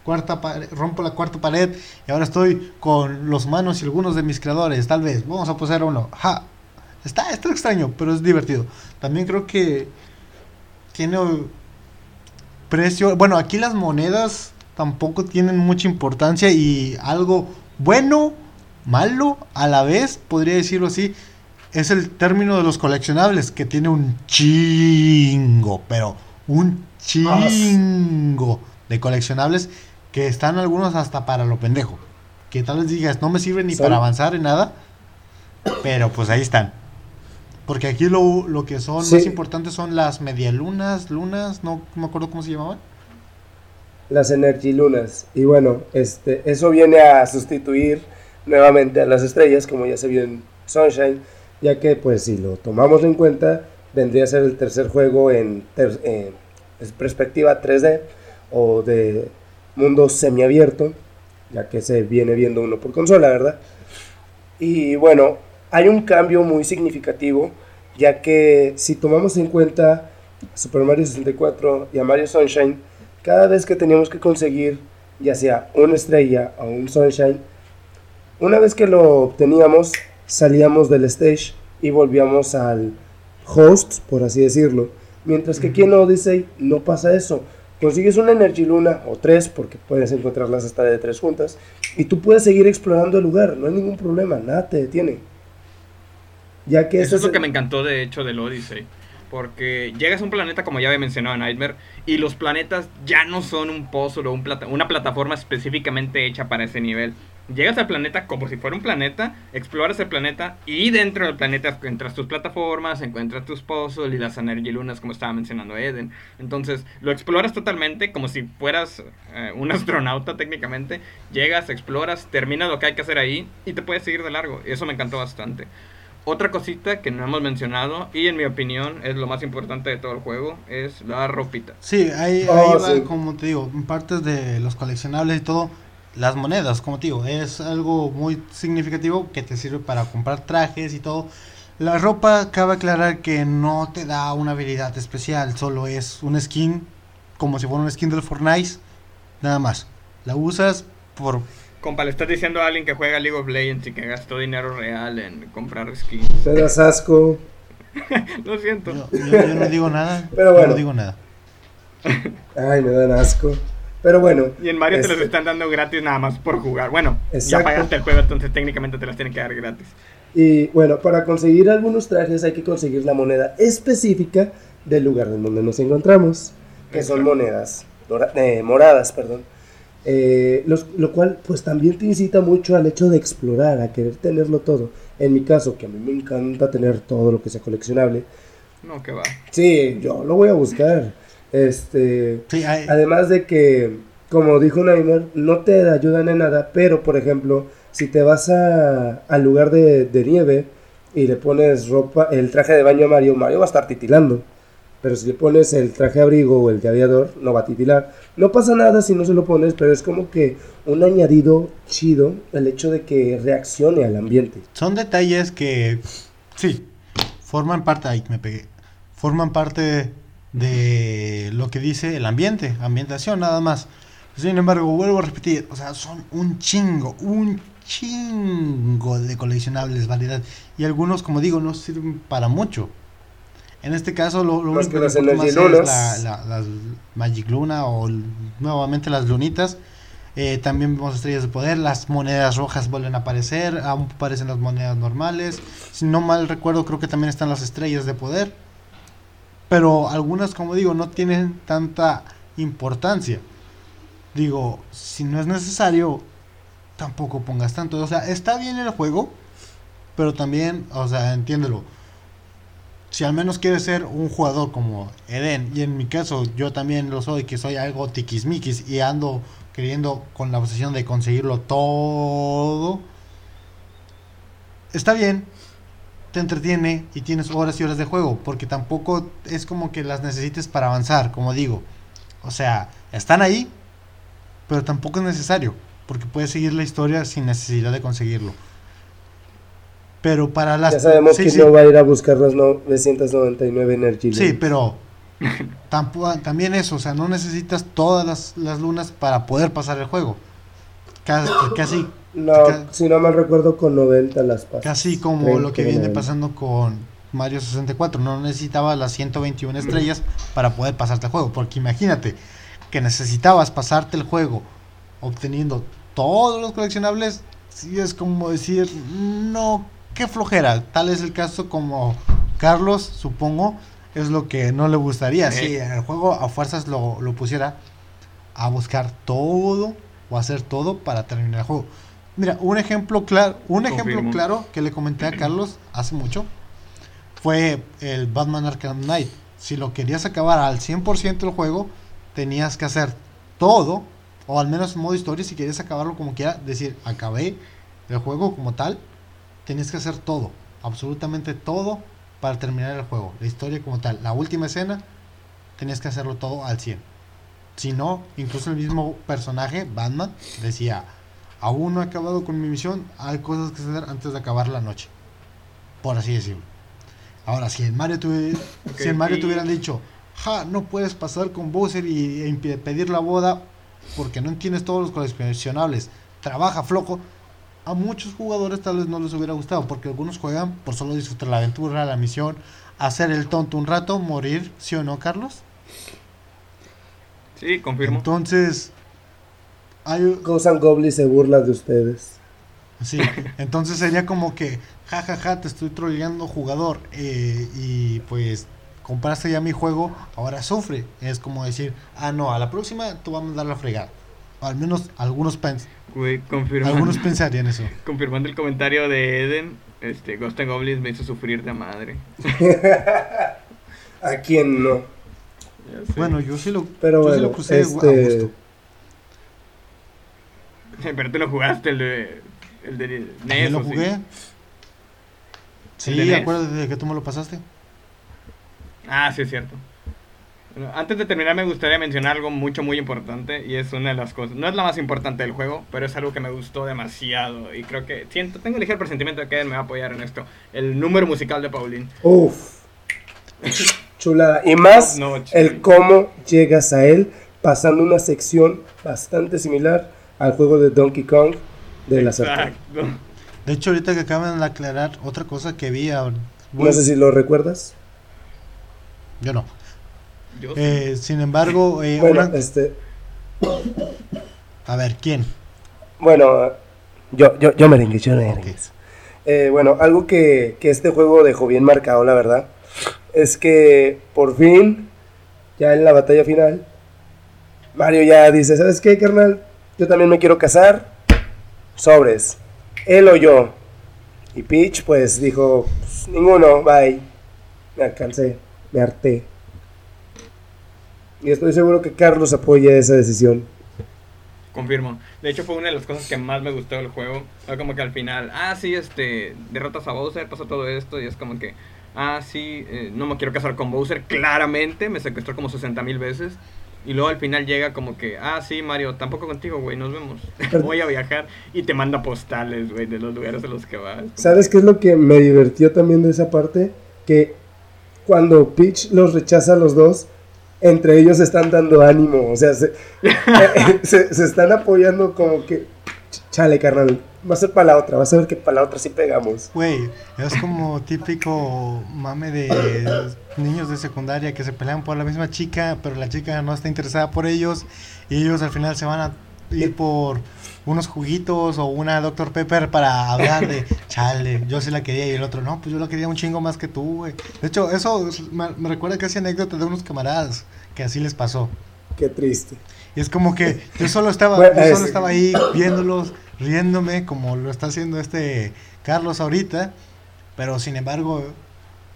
cuarta pared, rompo la cuarta pared y ahora estoy con los humanos y algunos de mis creadores, tal vez, vamos a poseer uno, ja, está, está extraño, pero es divertido. También creo que tiene precio. Bueno, aquí las monedas tampoco tienen mucha importancia y algo bueno, malo, a la vez, podría decirlo así, es el término de los coleccionables, que tiene un chingo, pero un chingo de coleccionables que están algunos hasta para lo pendejo. Que tal vez digas, no me sirven ni para avanzar en nada, pero pues ahí están. Porque aquí lo, lo que son Sí. más importantes son las medialunas, lunas, no me acuerdo cómo se llamaban. Las energilunas. Y bueno, este, eso viene a sustituir nuevamente a las estrellas, como ya se vio en Sunshine, ya que pues si lo tomamos en cuenta, vendría a ser el tercer juego en, perspectiva 3D o de mundo semiabierto, ya que se viene viendo uno por consola, ¿verdad? Y bueno, hay un cambio muy significativo, ya que si tomamos en cuenta Super Mario 64 y a Mario Sunshine, cada vez que teníamos que conseguir ya sea una estrella o un sunshine, una vez que lo obteníamos, salíamos del stage y volvíamos al host, por así decirlo. Mientras que aquí en Odyssey no pasa eso. Consigues una Energy Luna o tres, porque puedes encontrarlas hasta de tres juntas, y tú puedes seguir explorando el lugar, no hay ningún problema, nada te detiene. Ya que eso es lo que me encantó de hecho del Odyssey. Porque llegas a un planeta, como ya había mencionado Nightmare, y los planetas ya no son un pozo o un una plataforma específicamente hecha para ese nivel. Llegas al planeta como si fuera un planeta, exploras el planeta y dentro del planeta encuentras tus plataformas, encuentras tus pozos y las lunas como estaba mencionando Eden. Entonces lo exploras totalmente como si fueras eh, un <laughs> astronauta técnicamente. Llegas, exploras, terminas lo que hay que hacer ahí y te puedes seguir de largo. Y eso me encantó bastante. Otra cosita que no hemos mencionado y en mi opinión es lo más importante de todo el juego es la ropita. Sí, ahí, oh, va, como te digo, partes de los coleccionables y todo, las monedas, como te digo, es algo muy significativo que te sirve para comprar trajes y todo. La ropa, cabe aclarar que no te da una habilidad especial, solo es un skin, como si fuera un skin del Fortnite, nada más. La usas por Compa, le estás diciendo a alguien que juega League of Legends y que gastó dinero real en comprar skins. Te das asco. <laughs> Lo siento. Yo, no digo nada. Pero bueno. no digo nada. Ay, me dan asco. Pero bueno. Y en Mario te los este están dando gratis nada más por jugar. Bueno, ya pagaste el juego, entonces técnicamente te las tienen que dar gratis. Y bueno, para conseguir algunos trajes hay que conseguir la moneda específica del lugar en donde nos encontramos, que son monedas eh, moradas, perdón. Eh, lo cual pues también te incita mucho al hecho de explorar, a querer tenerlo todo. En mi caso, que a mí me encanta tener todo lo que sea coleccionable. No, que va. Sí, yo lo voy a buscar. Este, Además de que, como dijo Naimer, no te ayudan en nada, pero por ejemplo, si te vas a, al lugar de, de nieve y le pones ropa, el traje de baño a Mario, Mario va a estar titilando. Pero si le pones el traje abrigo o el de aviador, no va a titilar. No pasa nada si no se lo pones, pero es como que un añadido chido el hecho de que reaccione al ambiente. Son detalles que, sí, forman parte, ahí me pegué, forman parte de lo que dice el ambiente, ambientación nada más. Sin embargo, vuelvo a repetir, o sea, son un chingo, un chingo de coleccionables, variedad. Y algunos, como digo, no sirven para mucho. En este caso, lo, único que, es la, las Magic Luna o nuevamente las lunitas. Eh, también vemos estrellas de poder, las monedas rojas vuelven a aparecer, aún aparecen las monedas normales. Si no mal recuerdo, creo que también están las estrellas de poder. Pero algunas, como digo, no tienen tanta importancia. Digo, si no es necesario, tampoco pongas tanto. O sea, está bien el juego, pero también, o sea, entiéndelo si al menos quieres ser un jugador como Eden, y en mi caso yo también lo soy, que soy algo tiquismiquis y ando queriendo con la obsesión de conseguirlo todo, está bien, te entretiene y tienes horas y horas de juego, porque tampoco es como que las necesites para avanzar, como digo. O sea, están ahí, pero tampoco es necesario, porque puedes seguir la historia sin necesidad de conseguirlo. Pero para las... Ya sabemos que no va a ir a buscar las 999 Energy Sí, pero también eso, o sea, no necesitas todas las, lunas para poder pasar el juego. Casi... no, si no mal recuerdo, con 90 las pasas. Casi como lo que viene pasando con Mario 64. No necesitabas las 121 estrellas para poder pasarte el juego. Porque imagínate que necesitabas pasarte el juego obteniendo todos los coleccionables. Si es como decir, no qué flojera. Tal es el caso como Carlos, supongo, es lo que no le gustaría. Si el juego a fuerzas lo, pusiera a buscar todo o hacer todo para terminar el juego. Mira, un ejemplo claro, un ejemplo claro que le comenté a Carlos hace mucho fue el Batman Arkham Knight. Si lo querías acabar al 100% el juego, tenías que hacer todo, o al menos en modo historia, si querías acabarlo como quiera, decir, acabé el juego como tal, tenías que hacer todo, absolutamente todo para terminar el juego, la historia como tal. La última escena, tenías que hacerlo todo al 100. Si no, incluso el mismo personaje, Batman, decía, aún no he acabado con mi misión, hay cosas que hacer antes de acabar la noche. Por así decirlo. Ahora, si en Mario, si en Mario te hubieran dicho, ja, no puedes pasar con Bowser y, y pedir la boda, porque no entiendes todos los coleccionables, trabaja flojo, a muchos jugadores tal vez no les hubiera gustado, porque algunos juegan por solo disfrutar la aventura, la misión, hacer el tonto un rato, morir, ¿sí o no, Carlos? Sí, confirmo. Entonces, hay... Ghost Goblin se burla de ustedes. Sí, entonces sería como que, jajaja, ja, ja, te estoy troleando jugador eh, y pues compraste ya mi juego, ahora sufre. Es como decir, ah, no, a la próxima tú vamos a dar la fregada. al menos algunos pens algunos pensarían eso. <laughs> Confirmando el comentario de Eden, este Ghost Goblins me hizo sufrir de madre. <laughs> ¿A quién no? Bueno, yo sí lo, Pero yo sí lo puse este... a gusto. <laughs> Pero tú lo jugaste, el de, el de NES. lo jugué? Sí, sí acuérdate de que tú me lo pasaste. Ah, sí, es cierto antes de terminar me gustaría mencionar algo mucho muy importante y es una de las cosas, no es la más importante del juego, pero es algo que me gustó demasiado y creo que siento, tengo el ligero presentimiento de que él me va a apoyar en esto, el número musical de Pauline. Uf. Chulada. Y más el cómo llegas a él pasando una sección bastante similar al juego de Donkey Kong de la Exacto. De hecho, ahorita que acaban de aclarar otra cosa que vi. No sé si lo recuerdas. Yo no. Eh, sin embargo, eh, bueno, este... A ver, ¿quién? Bueno, yo, yo, yo merengue, yo merengue. Eh, bueno, algo que, que este juego dejó bien marcado, la verdad, es que por fin, ya en la batalla final, Mario ya dice, ¿sabes qué, carnal? Yo también me quiero casar. Sobres. Él o yo. Y Peach, pues, dijo, pues, ninguno, bye. Me alcancé, me harté. Y estoy seguro que Carlos apoya esa decisión. Confirmo. De hecho, fue una de las cosas que más me gustó del juego. Fue como que al final, ah, sí, este, derrotas a Bowser, pasa todo esto, y es como que, ah, sí, eh, no me quiero casar con Bowser, claramente, me secuestró como 60 mil veces. Y luego al final llega como que, ah, sí, Mario, tampoco contigo, güey, nos vemos. <laughs> Voy a viajar y te manda postales, güey, de los lugares a los que vas. ¿Sabes qué es lo que me divirtió también de esa parte? Que cuando Peach los rechaza a los dos, entre ellos están dando ánimo, o sea, se, <laughs> se, están apoyando como que, chale, carnal, va a ser para la otra, vas a ver que para la otra sí pegamos. Güey, es como típico mame de niños de secundaria que se pelean por la misma chica, pero la chica no está interesada por ellos y ellos al final se van a ir por unos juguitos o una Dr. Pepper para hablar de, <laughs> chale, yo sí la quería y el otro, no, pues yo la quería un chingo más que tú, güey. De hecho, eso me, recuerda casi anécdota de unos camaradas que así les pasó. Qué triste. Y es como que yo solo estaba, yo solo estaba ahí viéndolos, riéndome, como lo está haciendo este Carlos ahorita, pero sin embargo,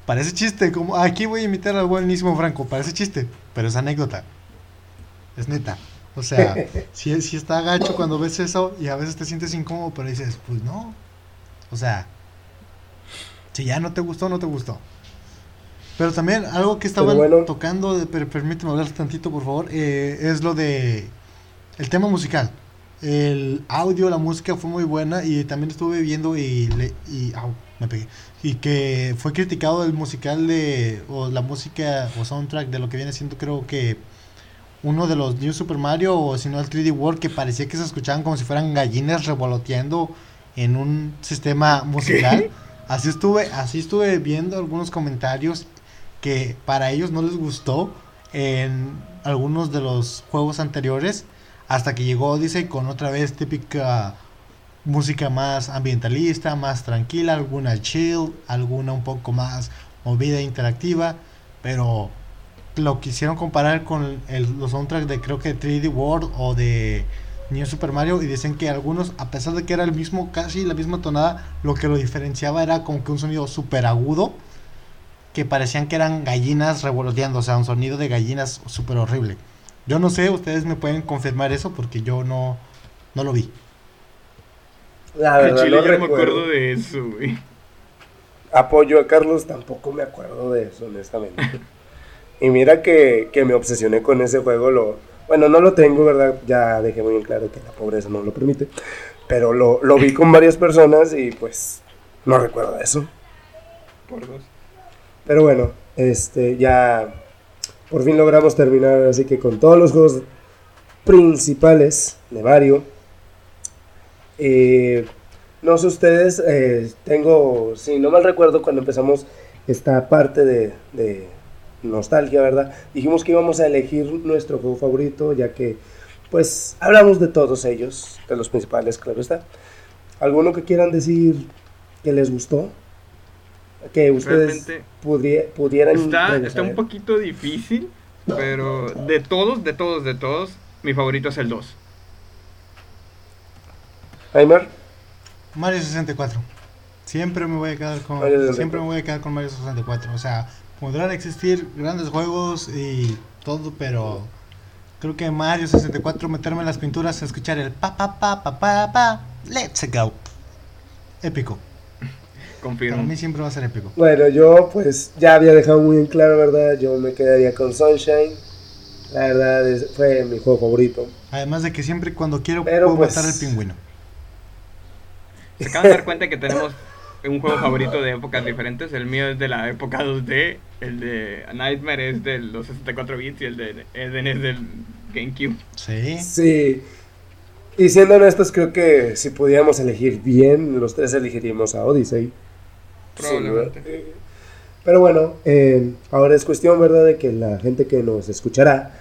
parece chiste, como aquí voy a imitar al buenísimo Franco, parece chiste, pero es anécdota. Es neta. O sea, <laughs> si está gacho cuando ves eso y a veces te sientes incómodo, pero dices, pues no. O sea, si ya no te gustó, no te gustó. Pero también algo que estaban tocando, pero permíteme hablar tantito, por favor, eh, es lo de el tema musical. El audio, la música fue muy buena y también estuve viendo y, le, y me pegué. Y que fue criticado el musical de, o la música o soundtrack de lo que viene siendo creo que uno de los New Super Mario o si no el 3D World que parecía que se escuchaban como si fueran gallinas revoloteando en un sistema musical. Así estuve, así estuve viendo algunos comentarios que para ellos no les gustó en algunos de los juegos anteriores hasta que llegó Odyssey con otra vez típica música más ambientalista, más tranquila, alguna chill, alguna un poco más movida e interactiva, pero lo quisieron comparar con los soundtracks de creo que 3D World o de New Super Mario y dicen que algunos, a pesar de que era el mismo, casi la misma tonada, lo que lo diferenciaba era como que un sonido súper agudo, que parecían que eran gallinas revoloteando, o sea, un sonido de gallinas súper horrible. Yo no sé, ustedes me pueden confirmar eso porque yo no, no lo vi. La verdad, no me acuerdo de eso, güey. Apoyo a Carlos, tampoco me acuerdo de eso, honestamente. <laughs> Y mira que, me obsesioné con ese juego. Lo, bueno, no lo tengo, ¿verdad? Ya dejé muy en claro que la pobreza no lo permite. Pero lo, vi con varias personas y pues no recuerdo eso. Por dos. Pero bueno, este, ya por fin logramos terminar así que con todos los juegos principales de Mario. Eh, no sé ustedes, eh, tengo, si no mal recuerdo, cuando empezamos esta parte de, de, nostalgia, ¿verdad? Dijimos que íbamos a elegir nuestro juego favorito, ya que, pues, hablamos de todos ellos, de los principales, claro está. ¿Alguno que quieran decir que les gustó? Que ustedes pudieran... Está, está un poquito difícil, pero de todos, de todos, de todos, mi favorito es el 2. Heimer. Mario 64. Siempre me voy a quedar con Mario siempre me voy a quedar con Mario 64. O sea, podrán existir grandes juegos y todo, pero creo que Mario 64 meterme en las pinturas, escuchar el pa pa pa pa pa pa, let's go. Épico. Confirmo. Para mí siempre va a ser épico. Bueno, yo pues ya había dejado muy en claro, ¿verdad? Yo me quedaría con Sunshine. La verdad fue mi juego favorito. Además de que siempre cuando quiero puedo pues, matar al pingüino. Se acaban de dar cuenta que tenemos un juego favorito de épocas diferentes. El mío es de la época 2D, el de Nightmare es de los 64 bits y el de Eden es del GameCube. Sí. Sí. Y siendo honestos, creo que si pudiéramos elegir bien, los tres elegiríamos a Odyssey. Probablemente. pero bueno, eh, ahora es cuestión, ¿verdad?, de que la gente que nos escuchará,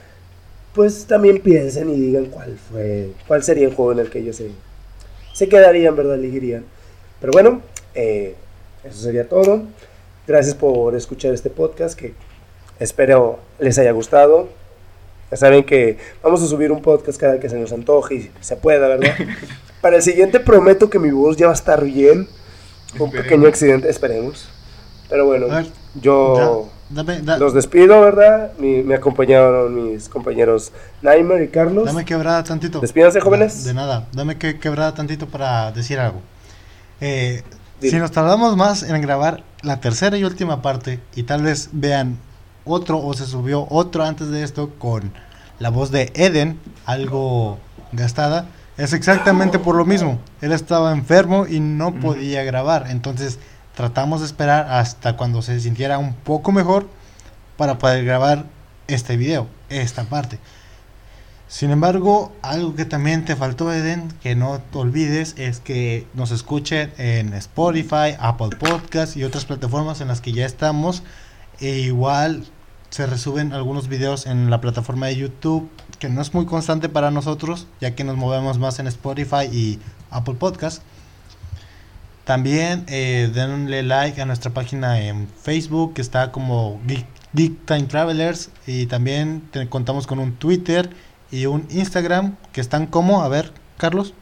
pues también piensen y digan cuál fue, cuál sería el juego en el que ellos se, se quedarían, ¿verdad?, elegirían. Pero bueno, eh, eso sería todo. Gracias por escuchar este podcast que espero les haya gustado. Ya saben que vamos a subir un podcast cada que se nos antoje y se pueda, ¿verdad? <laughs> Para el siguiente prometo que mi voz ya va a estar bien. Un pequeño accidente, esperemos. Pero bueno, yo los despido, ¿verdad? me acompañaron mis compañeros Naimer y Carlos. Dame quebrada tantito. Despídanse, jóvenes. De, nada, dame que, quebrada tantito para decir algo. Eh, si nos tardamos más en grabar la tercera y última parte y tal vez vean otro o se subió otro antes de esto con la voz de Eden, algo gastada, es exactamente por lo mismo. Él estaba enfermo y no podía grabar. Entonces tratamos de esperar hasta cuando se sintiera un poco mejor para poder grabar este video, esta parte. Sin embargo, algo que también te faltó, Eden, que no te olvides, es que nos escuchen en Spotify, Apple Podcast y otras plataformas en las que ya estamos. E igual se resuben algunos videos en la plataforma de YouTube, que no es muy constante para nosotros, ya que nos movemos más en Spotify y Apple Podcast. También eh, denle like a nuestra página en Facebook, que está como Geek, Time Travelers. Y también contamos con un Twitter y un Instagram, que están como, a ver, Carlos.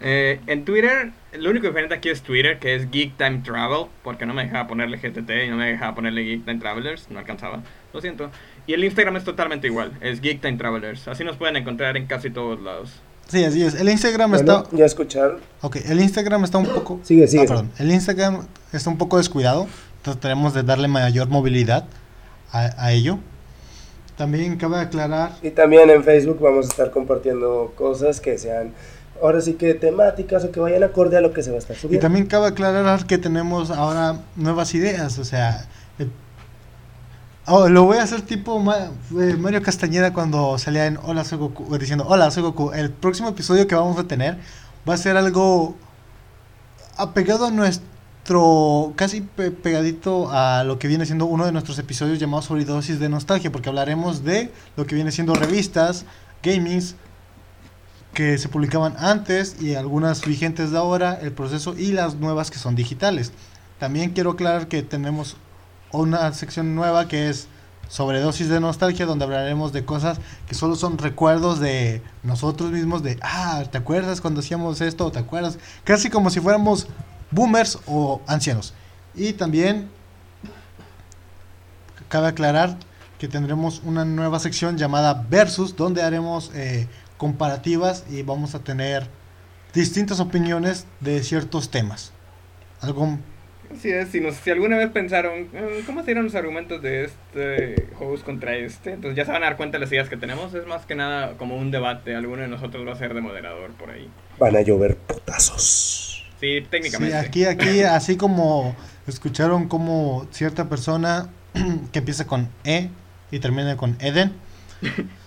Eh, en Twitter, lo único diferente aquí es Twitter, que es Geek Time Travel, porque no me dejaba ponerle GTT y no me dejaba ponerle Geek Time Travelers, no alcanzaba, lo siento. Y el Instagram es totalmente igual, es Geek Time Travelers, así nos pueden encontrar en casi todos lados. Sí, así es. El Instagram está. Ya escucharon. Ok, el Instagram está un poco. Sigue, sigue. Ah, perdón. El Instagram está un poco descuidado. Entonces tenemos de darle mayor movilidad a, a ello. También cabe aclarar. Y también en Facebook vamos a estar compartiendo cosas que sean ahora sí que temáticas o que vayan acorde a lo que se va a estar subiendo. Y también cabe aclarar que tenemos ahora nuevas ideas, o sea, oh, lo voy a hacer tipo eh, Mario Castañeda cuando salía en Hola soy Goku, diciendo Hola soy Goku. El próximo episodio que vamos a tener va a ser algo apegado a nuestro, casi pegadito a lo que viene siendo uno de nuestros episodios llamados Solidosis de Nostalgia, porque hablaremos de lo que viene siendo revistas, gamings, que se publicaban antes y algunas vigentes de ahora, el proceso y las nuevas que son digitales. También quiero aclarar que tenemos una sección nueva que es sobredosis de nostalgia, donde hablaremos de cosas que solo son recuerdos de nosotros mismos, de, ah, ¿te acuerdas cuando hacíamos esto? ¿Te acuerdas? Casi como si fuéramos boomers o ancianos. Y también cabe aclarar que tendremos una nueva sección llamada Versus, donde haremos eh, comparativas y vamos a tener distintas opiniones de ciertos temas. Algo Así es, si, si alguna vez pensaron, eh, ¿cómo serían los argumentos de este juego contra este? Entonces ya se van a dar cuenta de las ideas que tenemos. Es más que nada como un debate. Alguno de nosotros va a ser de moderador por ahí. Van a llover putazos. Sí, técnicamente. Sí, aquí, aquí, así como escucharon como cierta persona <clears throat> que empieza con E y termina con Eden. <laughs>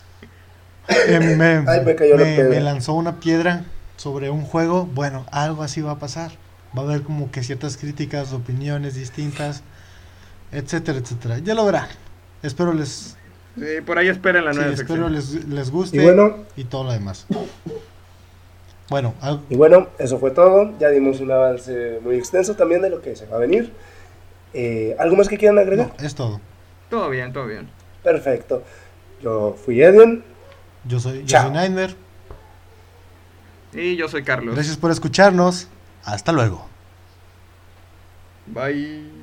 eh, me, <laughs> me, lanzó una piedra sobre un juego, bueno, algo así va a pasar. Va a haber como que ciertas críticas, opiniones distintas, etcétera, etcétera. Ya lo verán. Espero les... Sí, por ahí esperen la nueva Espero les, les guste y, bueno, y todo lo demás. Bueno, y bueno, eso fue todo. Ya dimos un avance muy extenso también de lo que se va a venir. Eh, ¿Algo más que quieran agregar? es todo. Todo bien, todo bien. Perfecto. Yo fui Edwin. Yo soy, yo soy Nightmare. Y yo soy Carlos. Gracias por escucharnos. Hasta luego. Bye.